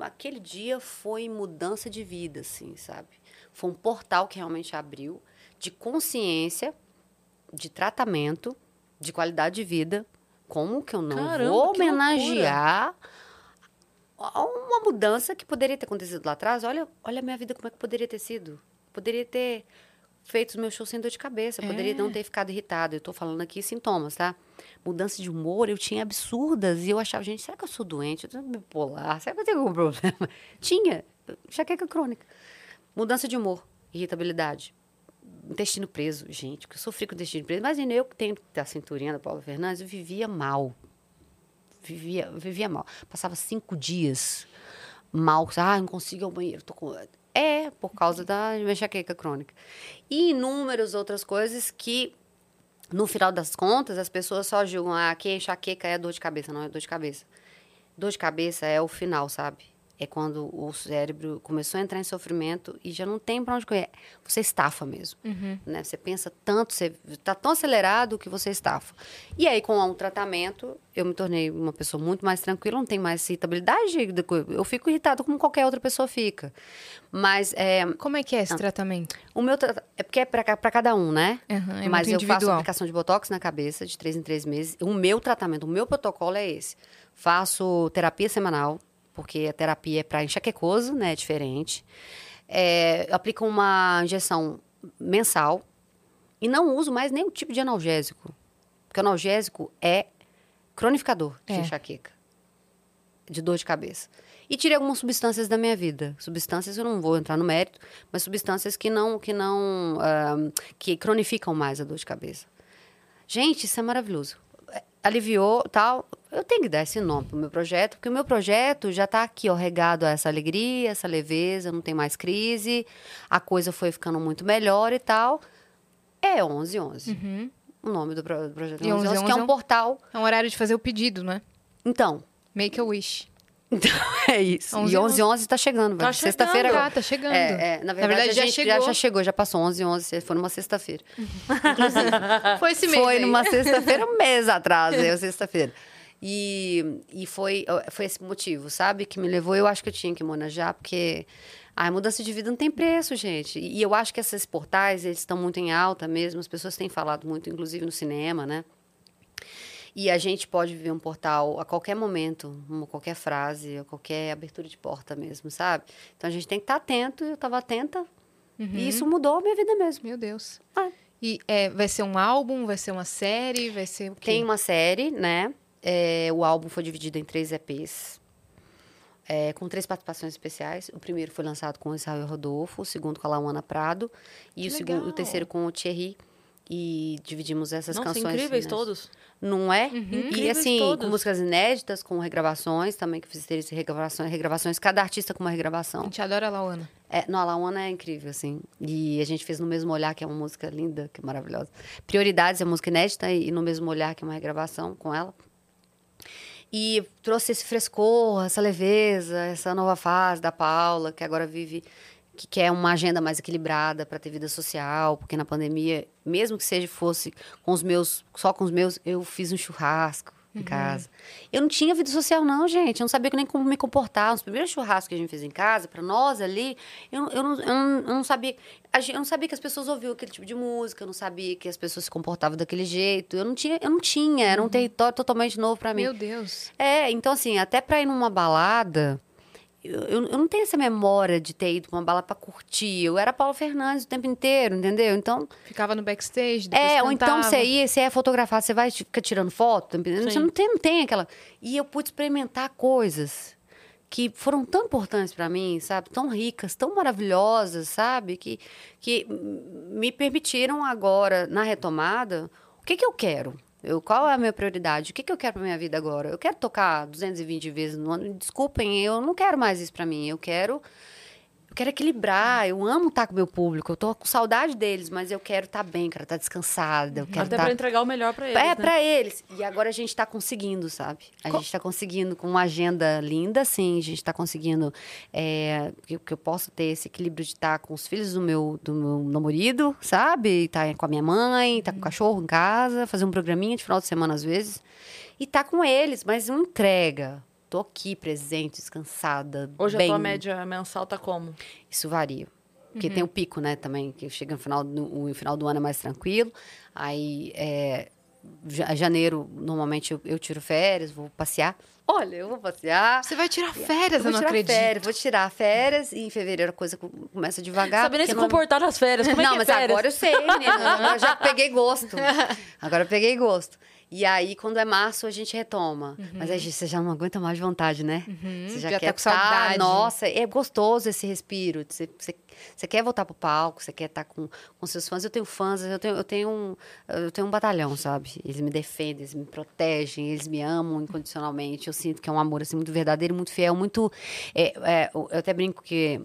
Aquele dia foi mudança de vida, assim, sabe? Foi um portal que realmente abriu de consciência, de tratamento, de qualidade de vida. Como que eu não Caramba, vou que homenagear uma mudança que poderia ter acontecido lá atrás? Olha, olha a minha vida como é que poderia ter sido. Poderia ter feito os meus shows sem dor de cabeça, poderia É. não ter ficado irritada. Eu tô falando aqui sintomas, tá? Mudança de humor, eu tinha absurdas. E eu achava, gente, será que eu sou doente? Eu tô bipolar? Será que eu tenho algum problema? (laughs) Tinha. Enxaqueca crônica. Mudança de humor, irritabilidade. Intestino preso, gente, que eu sofri com intestino preso. Imagina eu que tenho a cinturinha da Paula Fernandes, eu vivia mal. Vivia, vivia mal. Passava cinco dias mal. Ah, não consigo ir ao banheiro. Tô com... É, por causa da enxaqueca crônica. E inúmeras outras coisas que, no final das contas, as pessoas só julgam ah, que enxaqueca é dor de cabeça. Não é dor de cabeça. Dor de cabeça é o final, sabe? É quando o cérebro começou a entrar em sofrimento e já não tem para onde correr. Você estafa mesmo. Né? Você pensa tanto, você está tão acelerado que você estafa. E aí, com um tratamento, eu me tornei uma pessoa muito mais tranquila, não tem mais irritabilidade. Eu fico irritada como qualquer outra pessoa fica. Mas é, Como é que é esse tratamento? o meu tra- é porque é para cada um, né? Aham, é Mas eu faço individual. aplicação de botox na cabeça de três em três meses. O meu tratamento, o meu protocolo é esse. Faço terapia semanal, porque a terapia é para enxaquecoso, né? É diferente. É, aplico uma injeção mensal e não uso mais nenhum tipo de analgésico. Porque analgésico é cronificador de É. enxaqueca, de dor de cabeça. E tirei algumas substâncias da minha vida. Substâncias, eu não vou entrar no mérito, mas substâncias que não, que não, ah, que cronificam mais a dor de cabeça. Gente, isso é maravilhoso. É, Aliviou, tal. Eu tenho que dar esse nome pro meu projeto, porque o meu projeto já está aqui, ó, regado a essa alegria, essa leveza, não tem mais crise, a coisa foi ficando muito melhor e tal. É 1111. Uhum. O nome do, pro- do projeto é E 1111, que é 1111 é um um- portal. É um horário de fazer o pedido, né? Então, Make a wish. (laughs) é isso. 11, e 1111 está chegando, Tá. Sexta-feira. Ah, tá chegando. É, é, na verdade, verdade, a já gente chegou. já chegou, já passou 11 11 foi numa sexta-feira. (laughs) Foi esse mês Foi aí. numa (laughs) sexta-feira, um mês atrás, é sexta-feira. E, e foi, foi esse motivo, sabe? Que me levou, eu acho que eu tinha que homenagear, porque a mudança de vida não tem preço, gente. E eu acho que esses portais, eles estão muito em alta mesmo, as pessoas têm falado muito, inclusive no cinema, né? E a gente pode viver um portal a qualquer momento, uma qualquer frase, qualquer abertura de porta mesmo, sabe? Então a gente tem que estar atento, e eu estava atenta, e isso mudou a minha vida mesmo. Meu Deus. Ah. E é, vai ser um álbum, vai ser uma série, vai ser o quê? Tem uma série, né? É, o álbum foi dividido em três EPs, é, com três participações especiais. O primeiro foi lançado com o Israel Rodolfo, o segundo com a Lauana Prado e o, segundo, o terceiro com o Thierry, E dividimos essas Nossa, canções. incríveis né? todos. Não é? Uhum. E assim, todos. com músicas inéditas, com regravações também, que eu fiz regravações, regravações, cada artista com uma A regravação. gente adora a Lauana. É, não, a Laona é incrível, assim. E a gente fez No Mesmo Olhar, que é uma música linda, que é maravilhosa. Prioridades é música inédita e No Mesmo Olhar, que é uma regravação com ela. E trouxe esse frescor, essa leveza, essa nova fase da Paula, que agora vive, que quer uma agenda mais equilibrada para ter vida social, porque na pandemia, mesmo que seja fosse com os meus, só com os meus, eu fiz um churrasco em casa. Eu não tinha vida social, não, gente. Eu não sabia nem como me comportar. Os primeiros churrascos que a gente fez em casa, para nós ali, eu, não- eu, não, eu, não, eu não sabia. Eu não sabia que as pessoas ouviam aquele tipo de música, eu não sabia que as pessoas se comportavam daquele jeito. Eu não tinha, eu não tinha. Era um território totalmente novo para mim. Meu Deus. É, então assim, até pra ir numa balada, eu, eu, não tenho essa memória de ter ido pra uma balada pra curtir. Eu era Paulo Fernandes o tempo inteiro, entendeu? Então, Ficava no backstage, depois é, ou então cantava. você ia, você é fotografar, você vai ficar tirando foto, entendeu? Você não tem, não tem aquela. E eu pude experimentar coisas que foram tão importantes pra mim, sabe? Tão ricas, tão maravilhosas, sabe? Que, que me permitiram agora, na retomada, o que, que eu quero? Eu, qual é a minha prioridade? O que, que eu quero pra minha vida agora? Eu quero tocar 220 vezes no ano. Desculpem, eu não quero mais isso pra mim. Eu quero quero equilibrar, eu amo estar com o meu público, eu tô com saudade deles, mas eu quero estar bem, quero estar descansada, eu quero Até estar... pra entregar o melhor pra eles. É, né? pra eles. E agora a gente tá conseguindo, sabe? A gente tá conseguindo com uma agenda linda, sim. A gente tá conseguindo é, que, que eu posso ter esse equilíbrio de estar com os filhos do meu, do meu namorado, sabe? E tá com a minha mãe, tá com o cachorro em casa, fazer um programinha de final de semana às vezes. E tá com eles, mas não entrega. Tô aqui presente, descansada. Hoje bem. a tua média mensal tá como? Isso varia. Porque tem o pico, né, também, que chega no final do, o final do ano é mais tranquilo. Aí, é, ja- janeiro, normalmente eu, eu tiro férias, vou passear. Olha, eu vou passear. Você vai tirar férias, vou eu não tirar acredito. férias, vou tirar férias e em fevereiro a coisa co- começa devagar. Sabe nem se não- comportar nas férias. Como é não, que é mas férias? agora eu sei, menina. Agora eu já peguei gosto. (laughs) Agora eu peguei gosto. E aí, quando é março, a gente retoma. Mas aí você já não aguenta mais de vontade, né? Você já, já tá quer com tá, saudade. Nossa, é gostoso esse respiro. Você, você, você quer voltar pro palco, você quer estar com, com seus fãs. Eu tenho fãs, eu tenho, eu, tenho um, eu tenho um batalhão, sabe? Eles me defendem, eles me protegem, eles me amam incondicionalmente. Eu sinto que é um amor assim, muito verdadeiro, muito fiel, muito. é, é, eu até brinco que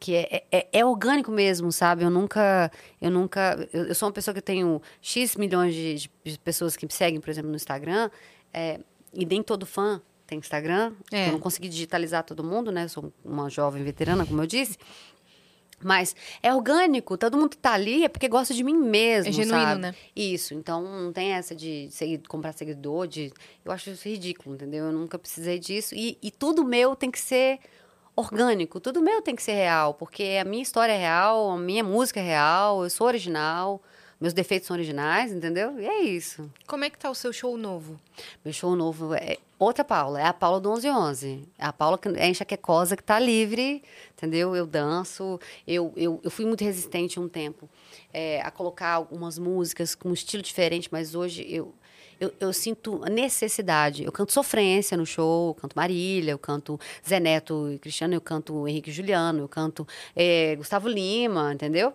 que é, é, é orgânico mesmo, sabe? Eu nunca, eu nunca, eu, eu sou uma pessoa que tenho x milhões de, de- de pessoas que me seguem, por exemplo, no Instagram, é, e nem todo fã tem Instagram. É. Eu não consegui digitalizar todo mundo, né? Eu sou uma jovem veterana, como eu disse. Mas é orgânico, todo mundo que tá ali é porque gosta de mim mesmo, É genuíno, sabe? né? Isso, então não tem essa de seguir, comprar seguidor, de... Eu acho isso ridículo, entendeu? Eu nunca precisei disso. E, e tudo meu tem que ser orgânico, tudo meu tem que ser real, porque a minha história é real, a minha música é real, eu sou original, meus defeitos são originais, entendeu? E é isso. Como é que tá o seu show novo? Meu show novo é outra Paula, é a Paula do 1111. É a Paula que é enxaquecosa, que tá livre, entendeu? Eu danço, eu, eu, eu fui muito resistente um tempo é, a colocar algumas músicas com um estilo diferente, mas hoje eu, eu, eu sinto necessidade. Eu canto sofrência no show, eu canto Marília, eu canto Zé Neto e Cristiano, eu canto Henrique Juliano, eu canto é, Gustavo Lima, entendeu?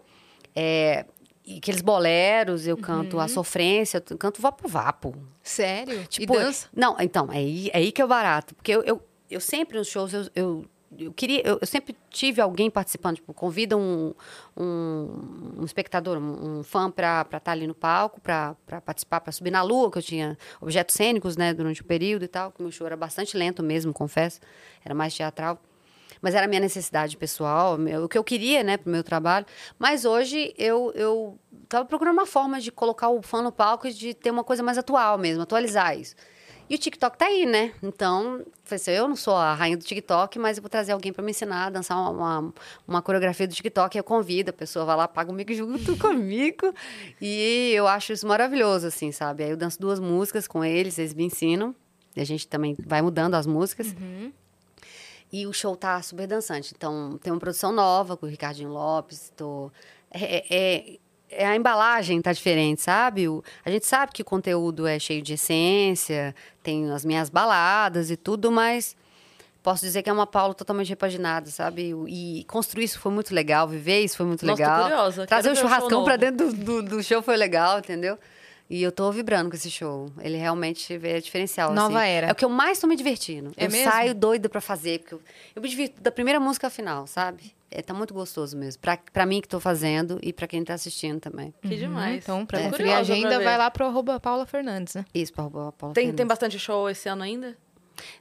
É, e aqueles boleros, eu canto a sofrência, eu canto vapo vapo. Sério? Tipo, e dança? Não, então, é aí, é aí que é o barato. Porque eu, eu, eu sempre nos shows, eu, eu, eu queria, eu, eu sempre tive alguém participando, tipo, convida um, um, um espectador, um, um fã para estar ali no palco, para participar, para subir na lua, que eu tinha objetos cênicos, né, durante o período e tal, que o meu show era bastante lento mesmo, confesso, era mais teatral. Mas era a minha necessidade pessoal, meu- o que eu queria, né, pro meu trabalho. Mas hoje eu, eu tava procurando uma forma de colocar o fã no palco e de ter uma coisa mais atual mesmo, atualizar isso. E o TikTok tá aí, né? Então, assim, eu não sou a rainha do TikTok, mas eu vou trazer alguém para me ensinar a dançar uma, uma, uma coreografia do TikTok. Eu convido, a pessoa vai lá, paga o mico junto (laughs) comigo. E eu acho isso maravilhoso, assim, sabe? Aí eu danço duas músicas com eles, eles me ensinam. E a gente também vai mudando as músicas. E o show tá super dançante. Então, tem uma produção nova com o Ricardinho Lopes. Tô... É, é- é a embalagem tá diferente, sabe? O- a gente sabe que o conteúdo é cheio de essência, tem as minhas baladas e tudo, mas posso dizer que é uma Paula totalmente repaginada, sabe? E construir isso foi muito legal, viver isso foi muito Nossa, tô legal. curiosa, Trazer o churrascão pra novo. dentro do, do, do show foi legal, entendeu? E eu tô vibrando com esse show. Ele realmente é diferencial. Nova assim. era. É o que eu mais tô me divertindo. É eu mesmo? saio doida pra fazer, porque eu, eu me divirto da primeira música ao final, sabe? É, tá muito gostoso mesmo. Pra, pra mim que tô fazendo e pra quem tá assistindo também. Que demais. Então, pra Tô conferir a agenda, vai lá pro arroba Paula Fernandes, né? Isso, pra roubar a Paula Tem, tem Fernandes. bastante show esse ano ainda?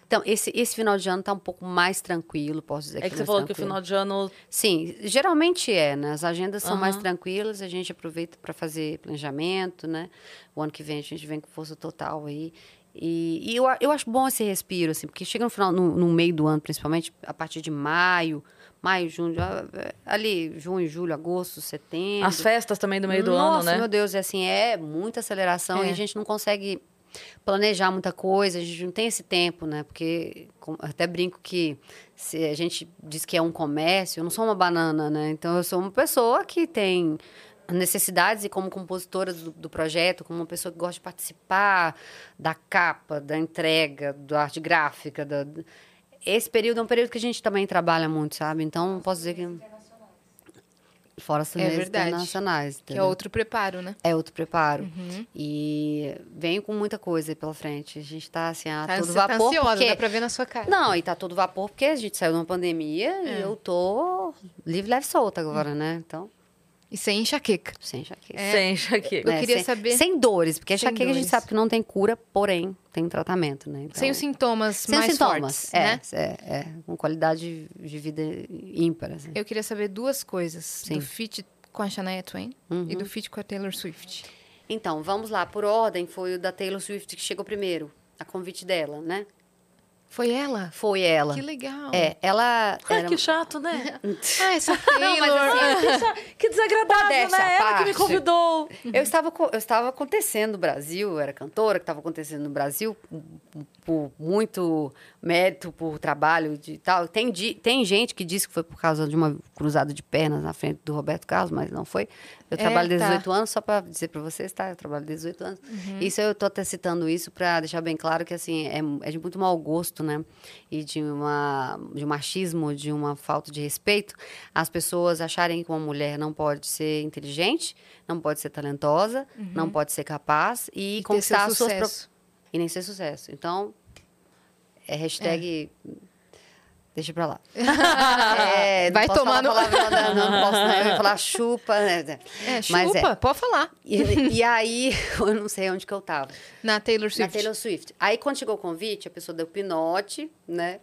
Então, esse, esse final de ano tá um pouco mais tranquilo, posso dizer É que você mais falou que o tranquilo. final de ano Sim, geralmente é, né? As agendas são mais Aham. tranquilas, a gente aproveita para fazer planejamento, né? O ano que vem a gente vem com força total aí. E, e eu, eu acho bom esse respiro, assim, porque chega no final, no, no meio do ano, principalmente, a partir de maio, maio, junho, eh, ali, junho, julho, agosto, setembro. As festas também do meio do Nossa, ano, né? meu Deus, é assim, é muita aceleração É. e a gente não consegue planejar muita coisa, a gente não tem esse tempo, né? Porque até brinco que se a gente diz que é um comércio, eu não sou uma banana, né? Então eu sou uma pessoa que tem necessidades e como compositora do, do projeto, como uma pessoa que gosta de participar da capa, da entrega, da arte gráfica, da, esse período é um período que a gente também trabalha muito, sabe? Então posso dizer que fora as turnês verdade. internacionais, Que é entendeu? outro preparo, né? É outro preparo. Uhum. E venho com muita coisa aí pela frente. A gente tá assim, a Tá, todo você tá vapor. ansiosa, porque... dá pra ver na sua cara. Não, e tá todo vapor porque a gente saiu de uma pandemia É. e eu tô livre, leve solta agora, né? Então, E sem enxaqueca. sem enxaqueca. É. Sem enxaqueca. Eu queria sem, saber- Sem dores, porque enxaqueca a gente dores. sabe que não tem cura, porém tem tratamento, né? Então, Sem os sintomas sem mais sintomas. fortes, é, né? é, é, com qualidade de vida ímpar. Assim. Eu queria saber duas coisas. Sim. Do feat com a Shania Twain Uhum. e do feat com a Taylor Swift. Então, vamos lá, por ordem, foi o da Taylor Swift que chegou primeiro, a convite dela, né? Foi ela? Foi ela. Que legal. É, ela. Ah, era- que chato, né? (laughs) Ah, essa Não, mas Taylor. assim, que, cha- que desagradável, né? à Ela que me parte. convidou. Eu estava, eu estava acontecendo no Brasil, eu era cantora que estava acontecendo no Brasil, por muito mérito, por trabalho de tal. Tem, tem gente que diz que foi por causa de uma cruzada de pernas na frente do Roberto Carlos, mas não foi. Eu É, trabalho desde tá. 18 anos, só para dizer para vocês, tá? Eu trabalho desde 18 anos. Uhum. Isso eu estou até citando isso para deixar bem claro que assim é, é de muito mau gosto, né? E de uma de um machismo, de uma falta de respeito, as pessoas acharem que uma mulher não pode ser inteligente, não pode ser talentosa, não pode ser capaz e, Uhum. E conquistar suas sucesso. pro- e nem ser sucesso. Então é hashtag Deixa pra lá. (laughs) É, Vai falar tomando- palavrão, né? não, não (laughs) posso, não. Eu ia falar chupa. Né? É, chupa, pode falar. E, e aí, (laughs) eu não sei onde que eu tava. Na Taylor Swift. Na Taylor Swift. Aí, quando chegou o convite, a pessoa deu pinote, né?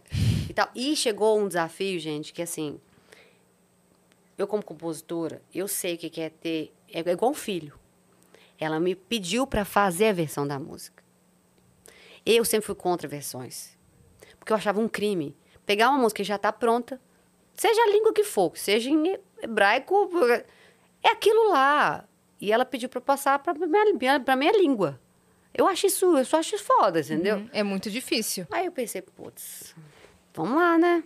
E, tal. e chegou um desafio, gente, que assim... Eu, como compositora, eu sei o que que é ter... É igual um filho. Ela me pediu para fazer a versão da música. Eu sempre fui contra versões. Porque eu achava um crime. Pegar uma música que já está pronta, seja a língua que for, seja em hebraico, é aquilo lá. E ela pediu para passar para minha, pra minha língua. Eu acho isso, eu só acho isso foda, entendeu? É muito difícil. Aí eu pensei, putz, vamos lá, né?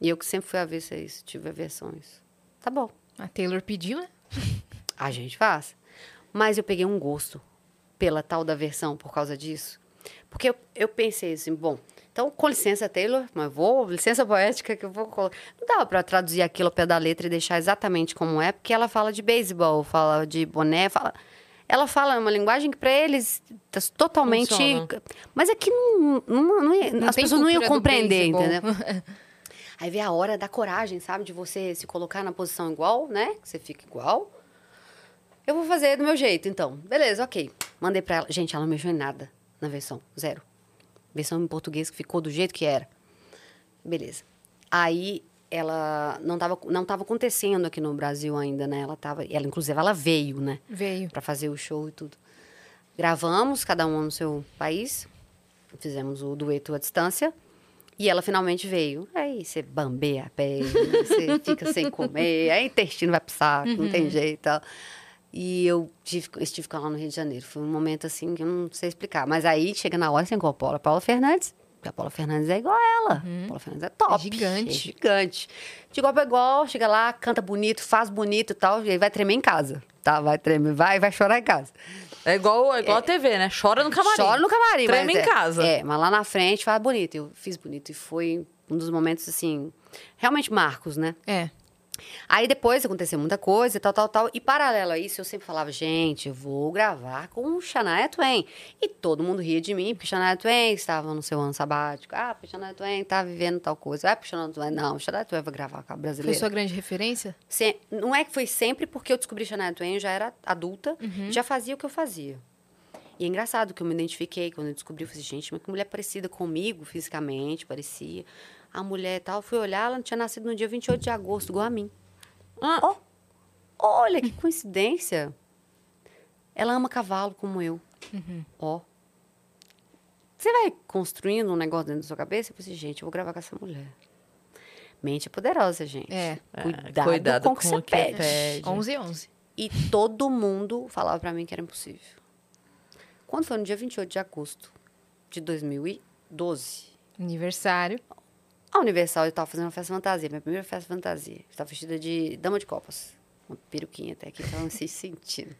E eu que sempre fui a ver se é isso, tive versões. Tá bom, A Taylor pediu, né? (laughs) a gente faz. Mas eu peguei um gosto pela tal da versão por causa disso. Porque eu, eu pensei assim, bom, então com licença, Taylor, mas vou, licença poética que eu vou colocar. Não dava pra traduzir aquilo ao pé da letra e deixar exatamente como é, porque ela fala de beisebol, fala de boné, fala. Ela fala uma linguagem que para eles tá totalmente. Funciona. Mas é que não, não, não ia- as pessoas não iam compreender, entendeu? (laughs) Aí vem a hora da coragem, sabe? De você se colocar na posição igual, né? Que você fica igual. Eu vou fazer do meu jeito, então. Beleza, ok. Mandei pra ela. Gente, ela não mexeu em nada na versão. Zero. Versão em português que ficou do jeito que era. Beleza. Aí ela não estava não tava acontecendo aqui no Brasil ainda, né? Ela tava, ela inclusive ela veio, né, Veio. Pra fazer o show e tudo. Gravamos cada um no seu país. Fizemos o dueto à distância. E ela finalmente veio. Aí você bambeia a pele, você fica sem comer, aí o intestino vai pro saco, não tem jeito e tal. E eu tive, estive com ela no Rio de Janeiro. Foi um momento assim que eu não sei explicar. Mas aí chega na hora, você encontra a Paula, Paula Fernandes. Porque a Paula Fernandes é igual a ela. A Paula Fernandes é top. É gigante. É gigante. De igual pra igual, chega lá, canta bonito, faz bonito e tal. E aí vai tremer em casa. Tá, vai tremer, vai, vai chorar em casa. É igual, é igual a TV, né? Chora no camarim. Chora no camarim, Treme em é- casa. É, mas lá na frente faz bonito. Eu fiz bonito e foi um dos momentos, assim, realmente marcos, né? É. Aí depois aconteceu muita coisa, tal, tal, tal. E paralelo a isso, eu sempre falava, gente, eu vou gravar com o Shania Twain. E todo mundo ria de mim, porque Shania Twain estava no seu ano sabático. Ah, porque Shania Twain tá vivendo tal coisa. Ah, porque Shania Twain... Não, Shania Twain vai gravar com a Foi brasileira. sua grande referência? Se- Não é que foi sempre porque eu descobri Shania Twain, eu já era adulta, Uhum. já fazia o que eu fazia. E é engraçado que eu me identifiquei quando eu descobri, eu falei, gente, mas que mulher parecida comigo, fisicamente, parecia. A mulher e tal, fui olhar, ela tinha nascido no dia 28 de agosto, igual a mim. Ah. Ó, olha que coincidência. Ela ama cavalo como eu. Uhum. Ó. Você vai construindo um negócio dentro da sua cabeça e você, assim, gente, eu vou gravar com essa mulher. Mente é poderosa, gente. É. Cuidado, cuidado com o que com você o que pede. pede. 11 e 11. E todo mundo falava pra mim que era impossível. Quando foi no dia 28 de agosto de 2012, Aniversário. A Universal estava fazendo uma festa fantasia, minha primeira festa fantasia. Estava vestida de dama de copas. Uma peruquinha até aqui, tava se (laughs) sentindo.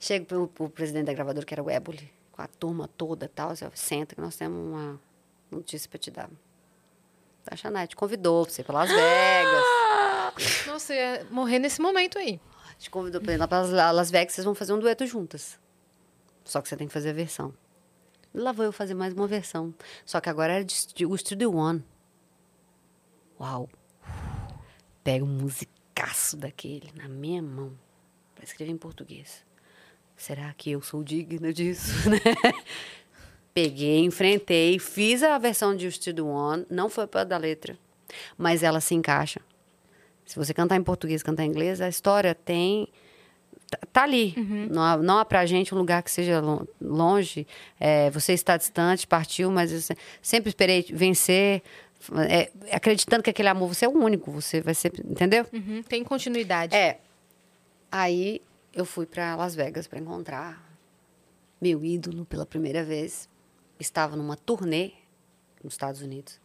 Chego pro, pro presidente da gravadora, que era o Éboli, com a turma toda e tal. Ó, Senta que nós temos uma notícia pra te dar. A Chanete convidou pra você ir pra Las Vegas. (gasps) Nossa, eu ia morrer nesse momento aí. Te convidou pra ir lá pra Las- Vegas, vocês vão fazer um dueto juntas. Só que você tem que fazer a versão. Lá vou eu fazer mais uma versão. Só que agora era de, stu- o Studio One. Uau. Pega um musicaço daquele na minha mão pra escrever em português. Será que eu sou digna disso, (laughs) né? Peguei, enfrentei, fiz a versão de Studio One. Não foi para da letra, mas ela se encaixa. Se você cantar em português, cantar em inglês, a história tem. Tá, tá ali. Não, há, não há pra gente um lugar que seja lo- longe. É, você está distante, partiu, mas sempre esperei vencer. É, acreditando que aquele amor você é o único, você vai sempre. Entendeu? Uhum, Tem continuidade. É. Aí eu fui para Las Vegas para encontrar meu ídolo pela primeira vez. Estava numa turnê nos Estados Unidos.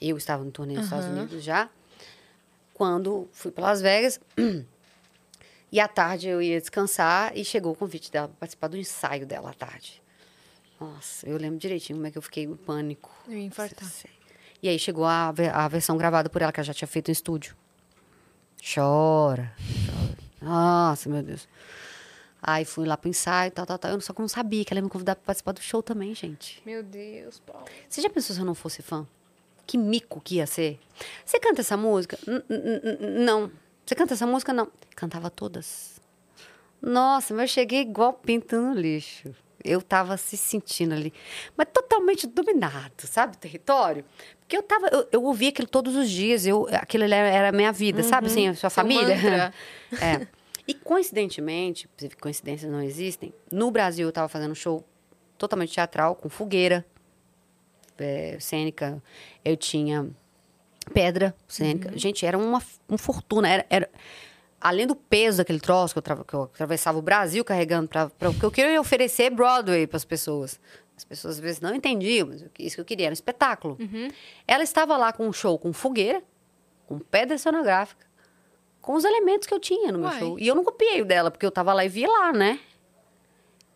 Eu estava no turnê nos Estados Unidos já. Quando fui para Las Vegas. E à tarde eu ia descansar e chegou o convite dela para participar do ensaio dela à tarde. Nossa, eu lembro direitinho como é que eu fiquei em pânico. Eu ia infartar. Sei. E aí chegou a, a versão gravada por ela, que ela já tinha feito em estúdio. Chora, chora. Nossa, meu Deus. Aí fui lá pro ensaio, tal, tal, tal. Eu só que não sabia que ela ia me convidar pra participar do show também, gente. Meu Deus, Paulo. Você já pensou se eu não fosse fã? Que mico que ia ser? Você canta essa música? N- n- n- Não. Você canta essa música? Não. Cantava todas. Nossa, mas eu cheguei igual pinto no lixo. Eu tava se sentindo ali. Mas totalmente dominado, sabe? O território. Porque eu tava. Eu, eu ouvia aquilo todos os dias. Eu, aquilo era a minha vida, sabe? Assim, a sua família. mantra. (laughs) É. E coincidentemente, coincidências não existem, no Brasil eu estava fazendo um show totalmente teatral, com fogueira é, cênica, eu tinha pedra cênica. Gente, era uma, uma fortuna. Era, era- além do peso daquele troço que eu, que eu atravessava o Brasil carregando para o que eu queria oferecer Broadway para as pessoas. As pessoas às vezes não entendiam, mas o que- isso que eu queria era um espetáculo. Ela estava lá com um show com fogueira, com pedra cenográfica, com os elementos que eu tinha no meu Uai. show. E eu não copiei o dela, porque eu tava lá e vi lá, né?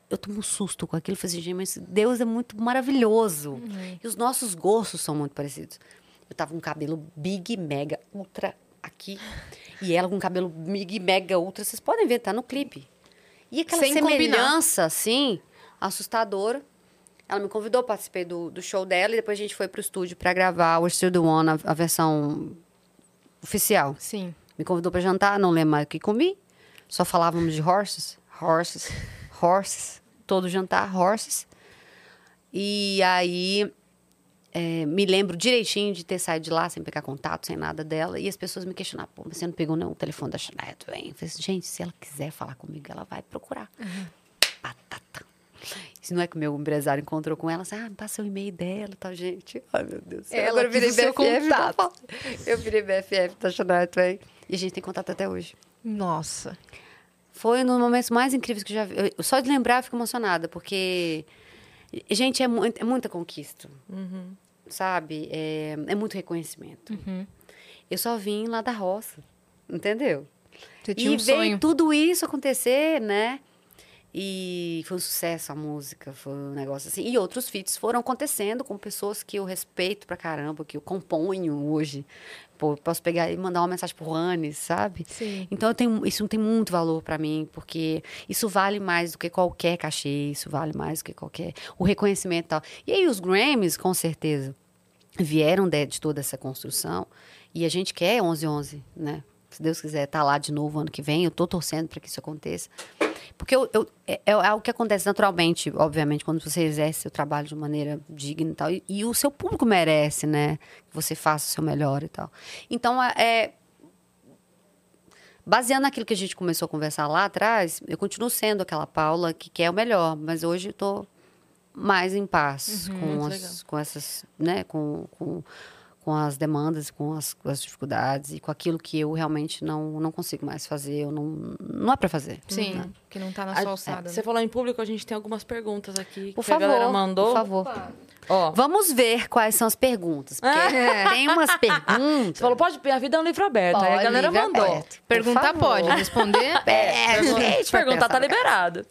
Eu tomei um susto com aquilo. Falei assim, gente, mas Deus é muito maravilhoso. E os nossos gostos são muito parecidos. Eu tava com cabelo big, mega, ultra aqui. E ela com cabelo big, mega, ultra. Vocês podem ver, tá no clipe. E aquela Sem combinar. semelhança, assim, assustadora. Ela me convidou, participei do, do show dela. E depois a gente foi pro estúdio para gravar o Still the One, a, a versão oficial. Sim. Me convidou para jantar, não lembro mais o que comi. Só falávamos de horses, horses, horses. Todo jantar, horses. E aí, é, me lembro direitinho de ter saído de lá sem pegar contato, sem nada dela. E as pessoas me questionavam, pô, você não pegou não, o telefone da Chanel, hein? Eu falei assim, gente, se ela quiser falar comigo, ela vai procurar. Batata. Se não é que o meu empresário encontrou com ela, assim, ah, me passa o e-mail dela e tal, gente. Ai, meu Deus. Ela Agora eu virei BFF da contato. Eu virei BFF da Chanel Twain. E a gente tem contato até hoje. Nossa. Foi um dos momentos mais incríveis que eu já vi. Eu- só de lembrar eu fico emocionada, porque, gente, é, muito, é muita conquista. Sabe? É, é muito reconhecimento. Eu só vim lá da roça, entendeu? Você tinha e um veio sonho. tudo isso acontecer, né? E foi um sucesso a música, foi um negócio assim. E outros feats foram acontecendo com pessoas que eu respeito pra caramba, que eu componho hoje. Pô, posso pegar e mandar uma mensagem pro Rani, sabe? Sim. Então eu tenho, isso tem muito valor para mim, porque isso vale mais do que qualquer cachê, isso vale mais do que qualquer o reconhecimento e tal. E aí os Grammys, com certeza, vieram de, de toda essa construção, e a gente quer 1111, né? Se Deus quiser estar tá lá de novo ano que vem, eu tô torcendo para que isso aconteça. Porque eu, eu, é, é algo que acontece naturalmente, obviamente, quando você exerce seu trabalho de maneira digna e tal. E, e o seu público merece, né? Que você faça o seu melhor e tal. Então, é, baseando naquilo que a gente começou a conversar lá atrás, eu continuo sendo aquela Paula que quer o melhor, mas hoje eu tô mais em paz Uhum, com, as, com essas, né, com, com, com as demandas, com as, com as dificuldades e com aquilo que eu realmente não, não consigo mais fazer, eu não, não é para fazer. Sim, né? que não tá na A- sua alçada. Você falou em público, a gente tem algumas perguntas aqui Por que a favor, galera mandou. por favor. Ó, Vamos ver quais são as perguntas, porque (laughs) tem umas (laughs) perguntas. você falou, pode, a vida é um livro aberto. Aí a Pode, galera mandou. aberto. Perguntar pode, responder. (laughs) É, gente, Perguntar tá liberado.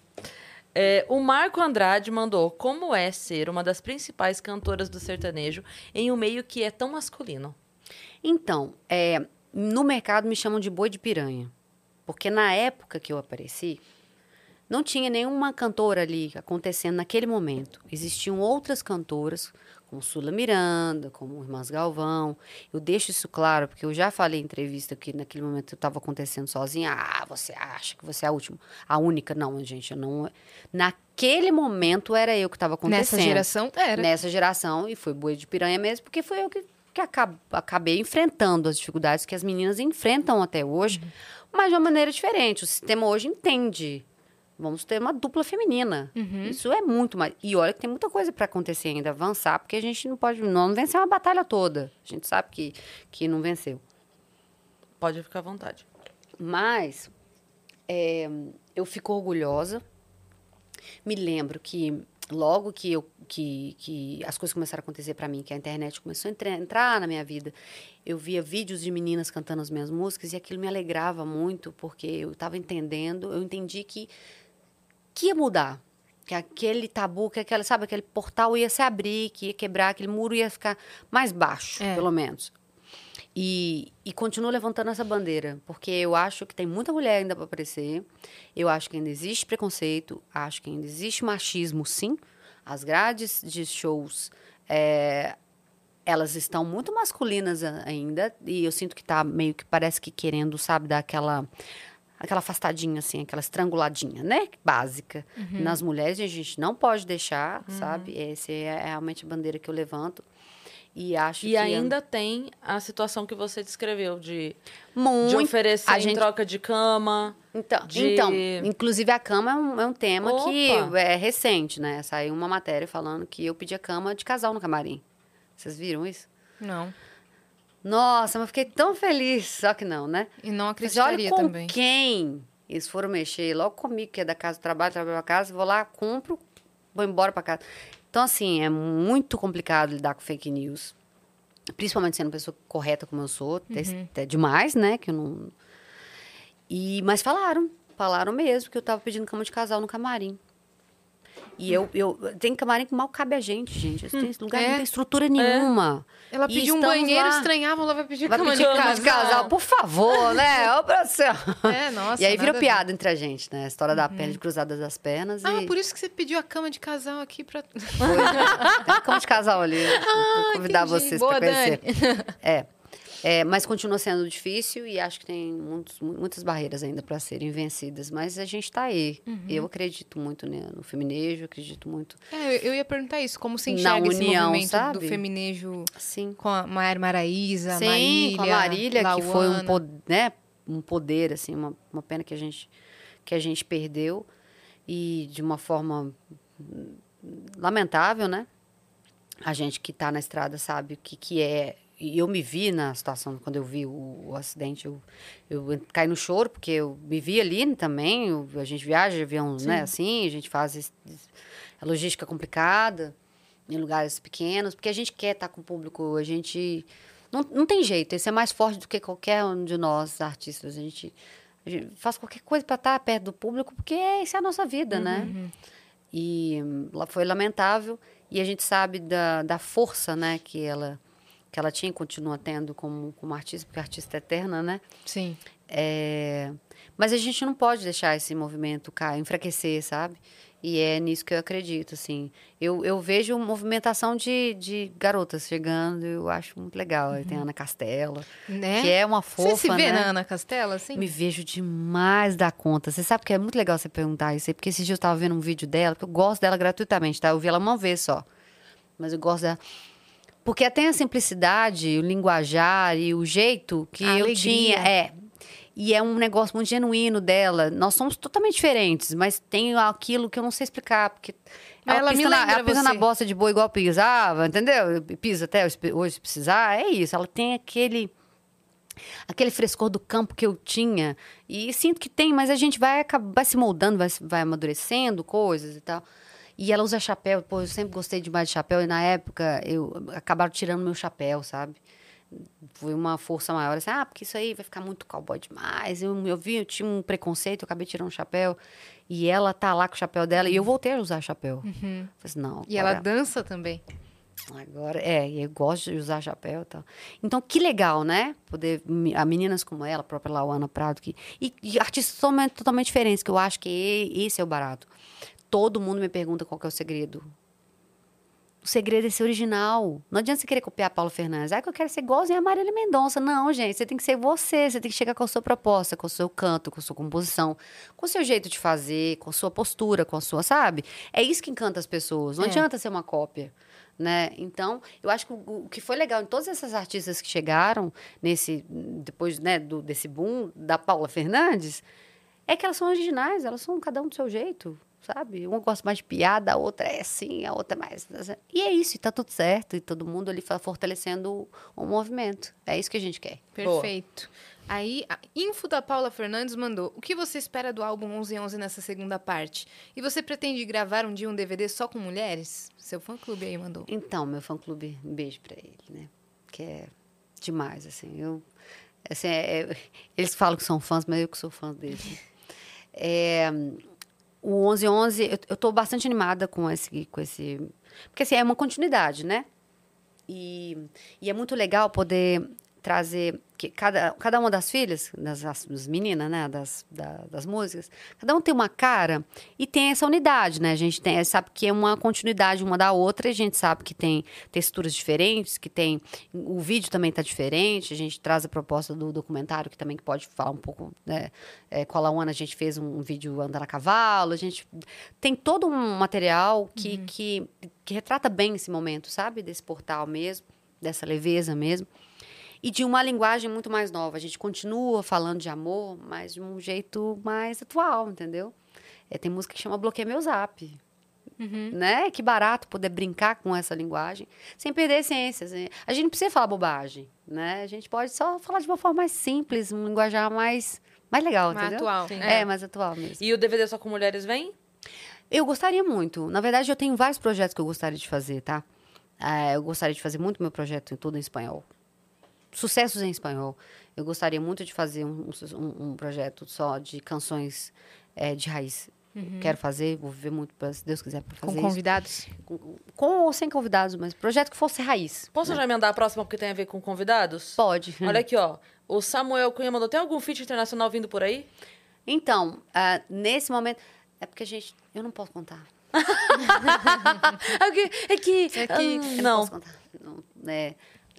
É, o Marco Andrade mandou: Como é ser uma das principais cantoras do sertanejo em um meio que é tão masculino? Então, é, no mercado me chamam de boi de piranha. Porque na época que eu apareci, não tinha nenhuma cantora ali acontecendo naquele momento. Existiam outras cantoras, como Sula Miranda, como Irmãs Galvão. Eu deixo isso claro, porque eu já falei em entrevista que naquele momento eu estava acontecendo sozinha. Ah, você acha que você é a última, a única? Não, gente, eu não. Naquele momento era eu que estava acontecendo. Nessa geração, era. Nessa geração, e foi boi de piranha mesmo, porque foi eu que, que acab- acabei enfrentando as dificuldades que as meninas enfrentam até hoje, mas de uma maneira diferente. O sistema hoje entende. Vamos ter uma dupla feminina. Isso é muito mais. E olha que tem muita coisa para acontecer ainda, avançar, porque a gente não pode. Não vencer uma batalha toda. A gente sabe que, que não venceu. Pode ficar à vontade. Mas é, eu fico orgulhosa. Me lembro que logo que, eu, que, que as coisas começaram a acontecer para mim, que a internet começou a entra- entrar na minha vida, eu via vídeos de meninas cantando as minhas músicas e aquilo me alegrava muito, porque eu estava entendendo, eu entendi que, que ia mudar. Que aquele tabu, que aquela, sabe, aquele portal ia se abrir, que ia quebrar, aquele muro ia ficar mais baixo, É. pelo menos. E, e continuo levantando essa bandeira, porque eu acho que tem muita mulher ainda para aparecer. Eu acho que ainda existe preconceito, acho que ainda existe machismo, sim. As grades de shows, é, elas estão muito masculinas ainda, e eu sinto que tá meio que parece que querendo, sabe, dar aquela aquela afastadinha assim, aquela estranguladinha, né, básica. Nas mulheres a gente não pode deixar, sabe? Essa é realmente a bandeira que eu levanto. E acho E que ainda tem a situação que você descreveu de, de muito oferecer a em gente- troca de cama. Então, de- então, inclusive a cama é um, é um tema que Opa! é recente, né? Saiu uma matéria falando que eu pedi a cama de casal no camarim. Vocês viram isso? Não. Nossa, mas fiquei tão feliz. Só que não, né? E não Mas olha acreditaria com também. quem eles foram mexer. Logo comigo, que é da casa do trabalho, trabalho pra casa, vou lá, compro, vou embora pra casa. Então, assim, é muito complicado lidar com fake news. Principalmente sendo uma pessoa correta como eu sou. até- Até demais, né? Que eu não... E, mas falaram. Falaram mesmo que eu tava pedindo cama de casal no camarim. E eu, eu... Tem camarim que mal cabe a gente, gente. Tem lugar que É. não tem estrutura nenhuma. Ela E pediu um banheiro, lá. estranhava, ela vai pedir Vai pedir de cama casal. de casal, por favor, né? (laughs) Ô, produção. É, nossa. e aí virou piada entre a gente, né? A história da perna de cruzadas das pernas Ah, e por isso que você pediu a cama de casal aqui pra. foi. Tem uma cama de casal ali. (laughs) Vou convidar entendi. vocês Boa, para conhecer. (laughs) É. É, mas continua sendo difícil e acho que tem muitos, mu- muitas barreiras ainda para serem vencidas. Mas a gente está aí. Uhum. Eu acredito muito né, no feminejo, acredito muito. É, eu- eu ia perguntar isso. Como Na enxerga esse união, movimento do sabe? feminejo Sim. com a Maiara Maraísa, Sim, Marília, com a Marília, que foi um, Lauana? pod- né, um poder, assim, uma, uma pena que a, gente, que a gente perdeu. E de uma forma lamentável, né? A gente que está na estrada sabe o que, que é. E eu me vi na situação, quando eu vi o, o acidente, eu, eu caí no choro, porque eu me vi ali também. eu- a gente viaja de avião, né, assim, a gente faz esse- a logística complicada em lugares pequenos, porque a gente quer estar com o público, a gente. Não, não tem jeito, esse é mais forte do que qualquer um de nós, artistas. A gente, a gente faz qualquer coisa para estar perto do público, porque essa é a nossa vida, né? Uhum. E hum, foi lamentável. E a gente sabe da, da força, né, que ela, que ela tinha e continua tendo como, como artista, porque artista é eterna, né? Sim. É, mas a gente não pode deixar esse movimento cair, enfraquecer, sabe? E é nisso que eu acredito, assim. Eu, eu vejo movimentação de, de garotas chegando, eu acho muito legal. Aí Tem a Ana Castela, Né? que é uma fofa, Você se vê né? na Ana Castela, assim? Me vejo demais da conta. Você sabe que é muito legal você perguntar isso aí, porque esses dias eu tava vendo um vídeo dela, porque eu gosto dela gratuitamente, tá? Eu vi ela uma vez só. Mas eu gosto dela. Porque tem a simplicidade, o linguajar e o jeito que A eu alegria. tinha. É. E é um negócio muito genuíno dela. Nós somos totalmente diferentes, mas tem aquilo que eu não sei explicar, porque. Ela me pisa na, ela pisa na bosta de boi igual pisava, entendeu? Pisa até hoje se precisar. É isso. Ela tem aquele aquele frescor do campo que eu tinha. E sinto que tem, mas a gente vai, acab- vai se moldando, vai, vai amadurecendo coisas e tal. E ela usa chapéu, pô, eu sempre gostei demais de chapéu, e na época eu acabaram tirando meu chapéu, sabe? Foi uma força maior, assim, ah, porque isso aí vai ficar muito cowboy demais. Eu, eu vi, eu tinha um preconceito, eu acabei tirando o chapéu. E ela tá lá com o chapéu dela, e eu voltei a usar chapéu. Falei assim, não. E ela dança também. Agora, é, eu gosto de usar chapéu e tal. Então, que legal, né? Poder, a meninas como ela, a própria Lauana Prado, que, e, e artistas totalmente, totalmente diferentes, que eu acho que esse é o barato. Todo mundo me pergunta qual é o segredo. O segredo é ser original. Não adianta você querer copiar a Paulo Fernandes. Ah, que eu quero ser igualzinho a Marília Mendonça. Não, gente, você tem que ser você. Você tem que chegar com a sua proposta, com o seu canto, com a sua composição, com o seu jeito de fazer, com a sua postura, com a sua, sabe? É isso que encanta as pessoas. Não É. adianta ser uma cópia né? Então, eu acho que o, o que foi legal em todas essas artistas que chegaram nesse depois, né, do, desse boom da Paula Fernandes, é que elas são originais, elas são cada um do seu jeito, sabe? Uma gosta mais de piada, a outra é assim, a outra é mais. E é isso, e tá tudo certo, e todo mundo ali fortalecendo o, movimento. É isso que a gente quer. Perfeito. Aí, a info da Paula Fernandes mandou: O que você espera do álbum 1111 nessa segunda parte? E você pretende gravar um dia um DVD só com mulheres? Seu fã-clube aí mandou. Então, meu fã-clube, um beijo pra ele, né? Que é demais, assim. Eu, assim, é- é- eles falam que são fãs, mas eu que sou fã deles. né? É, o 1111, eu, eu tô bastante animada com esse, com esse... Porque, assim, é uma continuidade, né? E, e é muito legal poder trazer que cada, cada uma das filhas, das, as- das meninas, né, das, da- das músicas, cada um tem uma cara e tem essa unidade, né? A gente tem, sabe que é uma continuidade uma da outra, a gente sabe que tem texturas diferentes, que tem o vídeo também tá diferente, a gente traz a proposta do documentário que também pode falar um pouco, né? É, com a Lawana a gente fez um, vídeo andando a cavalo, a gente tem todo um material que, que, que retrata bem esse momento, sabe? Desse portal mesmo, dessa leveza mesmo e de uma linguagem muito mais nova. A gente continua falando de amor, mas de um jeito mais atual, entendeu? É, tem música que chama Bloqueia Meu Zap. Né? Que barato poder brincar com essa linguagem sem perder a essência. assim. A gente não precisa falar bobagem, né? A gente pode só falar de uma forma mais simples, um linguajar mais, mais legal, Mais entendeu? atual. Sim. É, mais atual mesmo. E o DVD só com mulheres vem? Eu gostaria muito. Na verdade, eu tenho vários projetos que eu gostaria de fazer, tá? É, eu gostaria de fazer muito meu projeto todo em espanhol. Sucessos em espanhol. Eu gostaria muito de fazer um, um- um projeto só de canções é, de raiz. Quero fazer, vou viver muito, pra, se Deus quiser, para Com fazer isso. convidados? Com, com ou sem convidados, mas projeto que fosse raiz. Posso já emendar a próxima porque tem a ver com convidados? Pode. Olha aqui, ó. O Samuel Cunha mandou: tem algum feat internacional vindo por aí? Então, ah, nesse momento. É porque a gente. Eu não posso contar. (laughs) (laughs) É que. É que, É que- ah, não não. posso contar. Não, é,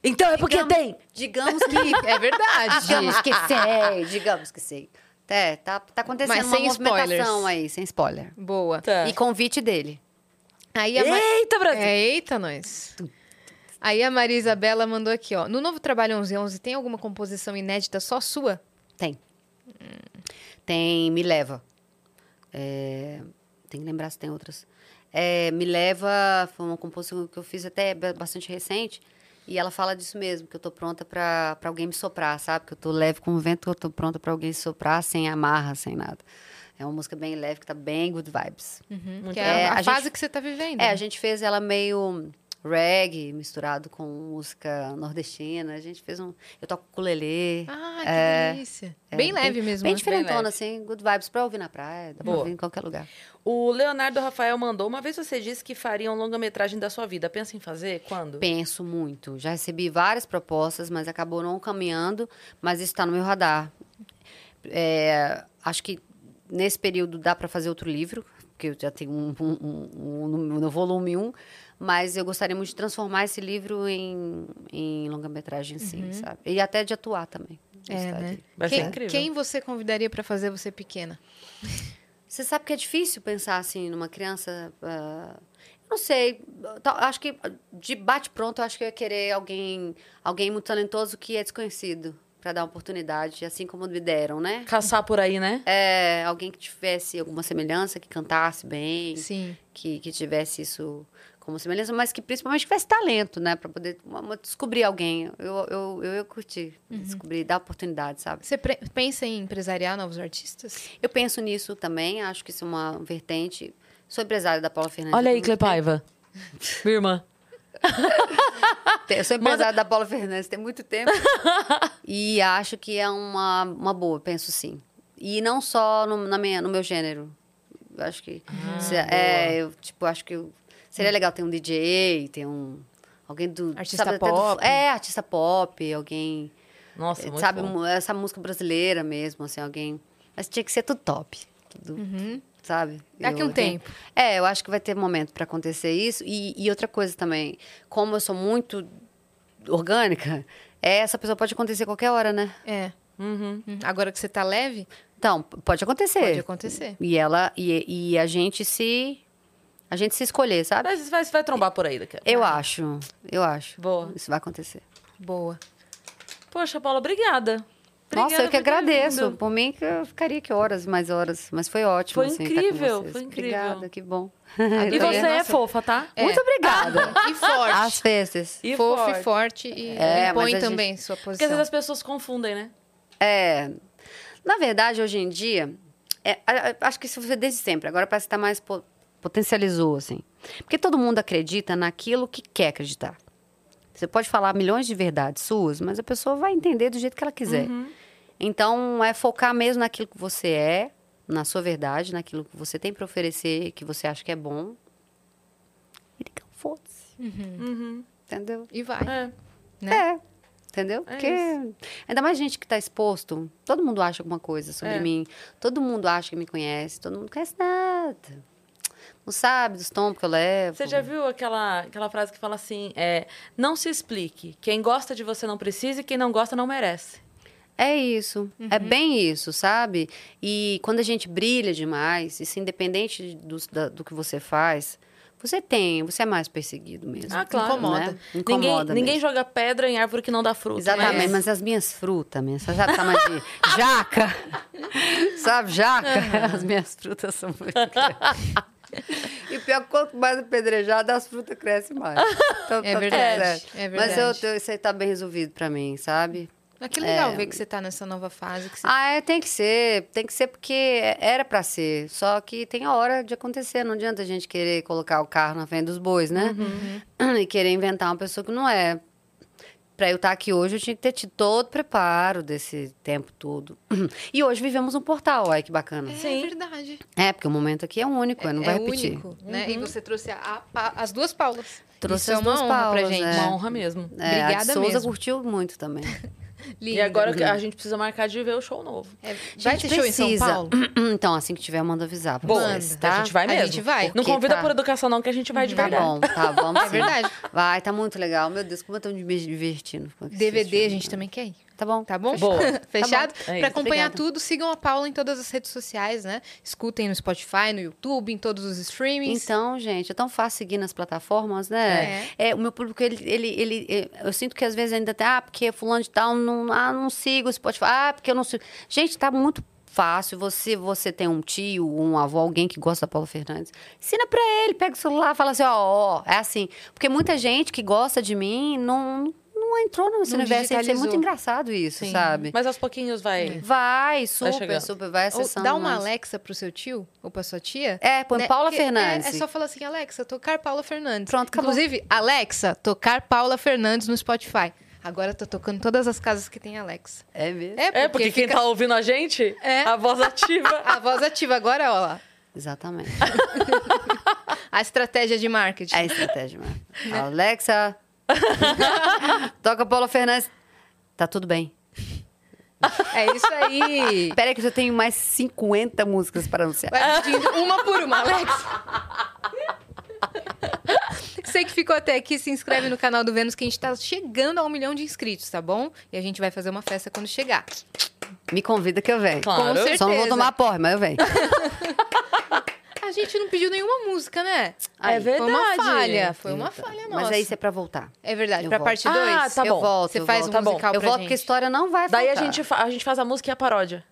Então é porque Digamos- tem. digamos que. É verdade. (laughs) Digamos que sei, digamos que sei. É, tá, tá acontecendo Mas uma sem movimentação spoilers. aí, sem spoiler. Boa. Tá. E convite dele. Aí a Ma- Eita, Brasil! É, eita, nós. Aí a Maria Isabela mandou aqui, ó. No novo trabalho 1111, tem alguma composição inédita só sua? Tem. Tem Me Leva. É, tem que lembrar se tem outras. É, Me Leva foi uma composição que eu fiz até ba- bastante recente. E ela fala disso mesmo, que eu tô pronta pra pra alguém me soprar, sabe? Que eu tô leve com o vento, que eu tô pronta pra alguém soprar sem amarra, sem nada. É uma música bem leve, que tá bem good vibes. que É, é a, a fase gente- que você tá vivendo. É, a gente fez ela meio reggae misturado com música nordestina. A gente fez um. Eu toco ukulele. Ah, que É, delícia. é, bem leve mesmo. Bem né? diferentona, leve. assim. Good vibes pra ouvir na praia. Dá pra Boa. ouvir em qualquer lugar. O Leonardo Rafael mandou. Uma vez você disse que faria um longa-metragem da sua vida. Pensa em fazer? Quando? Penso muito. Já recebi várias propostas, mas acabou não caminhando. Mas isso está no meu radar. É, acho que nesse período dá para fazer outro livro, porque eu já tenho um, um- um- um no, volume 1. Mas eu gostaria muito de transformar esse livro em, em longa-metragem, sim, sabe? E até de atuar também. É, né? quem, quem você convidaria pra fazer você pequena? Você sabe que é difícil pensar assim numa criança. eu não sei. Acho que de bate-pronto, eu acho que eu ia querer alguém, alguém muito talentoso que é desconhecido para dar oportunidade, assim como me deram, né? Caçar por aí, né? É, alguém que tivesse alguma semelhança, que cantasse bem, Sim. que, que tivesse isso como semelhança, mas que principalmente tivesse talento, né? Para poder uma- uma- descobrir alguém. Eu, eu, eu ia curtir, descobrir, dar oportunidade, sabe? Você pensa em empresariar novos artistas? Eu penso nisso também, acho que isso é uma vertente. Sou empresária da Paula Fernandes. Olha aí, tempo. Clepaiva. (laughs) Minha irmã. (laughs) Eu sou empresária da Paula Fernandes tem muito tempo. (laughs) e acho que é uma, uma boa, penso sim. E não só no, na minha, no meu gênero. Eu acho que. se- é, eu, tipo, acho que eu- seria legal ter um DJ, ter um. Alguém do. Artista sabe, até do- pop. é, artista pop, alguém. Nossa, muito sabe, bom. essa música brasileira mesmo, assim, alguém. Mas tinha que ser tudo top. Tudo, sabe? Daqui Eu um tenho- tempo. é, eu acho que vai ter momento para acontecer isso. E, e outra coisa também, como eu sou muito orgânica, é, essa pessoa pode acontecer qualquer hora, né? É. Uhum. Hum, Agora que você tá leve, Então, pode acontecer. pode acontecer. E ela e, e a gente se a gente se escolher, sabe? Mas vai, vai trombar por aí daqui a Eu acho, eu acho. Boa. Isso vai acontecer. Boa. Poxa, Paula, obrigada. Nossa, Obrigada eu que agradeço. Por mim que eu ficaria aqui horas, mais horas, mas foi ótimo Foi assim, estar com incrível, vocês. foi incrível. Obrigada, que bom. E (laughs) você é Nossa. fofa, tá? É. Muito obrigada. (laughs) E forte. Às vezes. E Fofo forte. e forte. E É, impõe também sua Porque às posição. vezes as pessoas confundem, né? É, na verdade, hoje em dia, é, acho que isso foi desde sempre. Agora parece que está mais po- potencializou, assim. Porque todo mundo acredita naquilo que quer acreditar. Você pode falar milhões de verdades suas, mas a pessoa vai entender do jeito que ela quiser. Então, é focar mesmo naquilo que você é, na sua verdade, naquilo que você tem para oferecer, que você acha que é bom. E ligar o foda-se. Uhum. Entendeu? E vai. É. Né? É. Entendeu? É Porque ainda mais gente que está exposto, todo mundo acha alguma coisa sobre É. mim. Todo mundo acha que me conhece, todo mundo conhece nada. Não sabe dos tombos que eu levo. Você já viu aquela, aquela frase que fala assim: é, não se explique. Quem gosta de você não precisa e quem não gosta não merece. É isso. Uhum. É bem isso, sabe? E quando a gente brilha demais, isso independente do, da- do que você faz, você tem, você é mais perseguido mesmo. Ah, claro. Incomoda. Né? Incomoda ninguém, ninguém mesmo. joga pedra em árvore que não dá fruto. Exatamente, né? mas as minhas frutas, minha, você sabe tamanho de jaca? (laughs) sabe, jaca? As minhas frutas são muito grandes. (laughs) (laughs) E pior, que quanto mais apedrejado, as frutas crescem mais. Então, É tá verdade, é Mas eu, verdade. eu- isso aí tá bem resolvido pra mim, sabe? Mas que legal É. ver que você tá nessa nova fase. Você... Ah, é, tem que ser. Tem que ser porque era pra ser. Só que tem a hora de acontecer. Não adianta a gente querer colocar o carro na frente dos bois, né? (clears throat) E querer inventar uma pessoa que não é. Pra eu estar aqui hoje, eu tinha que ter tido todo o preparo desse tempo todo. (clears throat) E hoje vivemos um portal, olha que bacana. É Sim. verdade. É, porque o momento aqui é único, não é vai repetir. único, né? E você trouxe a- a as duas Paulas. Trouxe Isso as é uma duas honra pra Paulas, gente. é. Uma honra mesmo. É, a Obrigada de Souza mesmo. curtiu muito também. (laughs) E Linda. agora que a gente precisa marcar de ver o show novo. É, vai ter show em São precisa. Paulo? (clears throat) Então, assim que tiver, eu mando avisar pra Bom, vocês, a tá? gente vai A mesmo. gente vai. Não convida tá- por educação, não, que a gente vai de Tá verdade. bom, tá, vamos (laughs) É sim. verdade. Vai, tá muito legal. Meu Deus, como eu tô me divertindo. DVD a gente também quer ir. Tá bom. Tá bom? Boa. (laughs) Fechado? Tá. É Pra isso. acompanhar Obrigada. tudo, sigam a Paula em todas as redes sociais, né? Escutem no Spotify, no YouTube, em todos os streamings. Então, gente, é tão fácil seguir nas plataformas, né? É. o meu público, ele, ele, ele, é, eu sinto que às vezes ainda tem, ah, porque fulano de tal, não, ah, não sigo o Spotify, ah, porque eu não sigo. Gente, tá muito fácil. Você, você tem um tio, um avô, alguém que gosta da Paula Fernandes, ensina pra ele, pega o celular, fala assim, ó, ó, é assim. Porque muita gente que gosta de mim não, não entrou nesse Não universo. É muito engraçado isso, Sim. sabe? Mas aos pouquinhos vai. Vai, super, chegando. super, vai Ou acessando dá uma mais. Alexa pro seu tio ou pra sua tia. É, põe né? Paula Que- Fernandes. É, é só falar assim, Alexa, tocar Paula Fernandes. Pronto, acabou. Inclusive, Alexa, tocar Paula Fernandes no Spotify. Agora tá tocando todas as casas que tem Alexa. É mesmo? É, porque quem fica- tá ouvindo a gente, É. a voz ativa. (laughs) A voz ativa agora, ó lá. Exatamente. (laughs) A estratégia de marketing. É a estratégia, mano. Alexa, (laughs) toca Paula Fernandes. Tá tudo bem. É isso aí. Espera aí que eu já tenho mais 50 músicas para anunciar. Vai pedindo uma por uma, Alexa. Você que ficou até aqui, se inscreve no canal do Vênus, que a gente tá chegando a um milhão de inscritos, tá bom? E a gente vai fazer uma festa quando chegar. Me convida que eu venho. Claro. Com certeza. Só não vou tomar porra, mas eu venho. (laughs) A gente não pediu nenhuma música, né? É Foi uma verdade. falha. Foi uma falha nossa. Mas aí isso é pra voltar. É verdade. Eu pra volto. parte Ah, 2? tá eu bom. volto, Você eu faz volto. um Tá bom. musical Eu volto gente. porque a história não vai Daí a faltar. gente, fa- a gente faz a música e a paródia.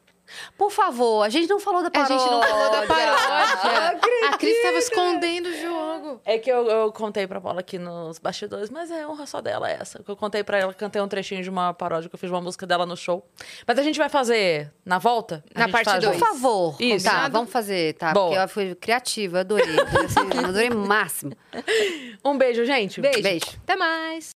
Por favor, a gente não falou da A paródia. gente não falou da (laughs) paródia. acredito. A Cris tava escondendo o jogo. É que eu, eu contei pra Paula aqui nos bastidores, mas é honra só dela essa. Que eu contei pra ela, cantei um trechinho de uma paródia que eu fiz uma música dela no show. Mas a gente vai fazer na volta? A Na parte faz dois. Por junto? favor. Isso. Tá, vamos fazer, tá? Boa. Porque ela foi criativa, eu adorei. Eu adorei máximo. (laughs) Um beijo, gente. Beijo. Beijo. Até mais.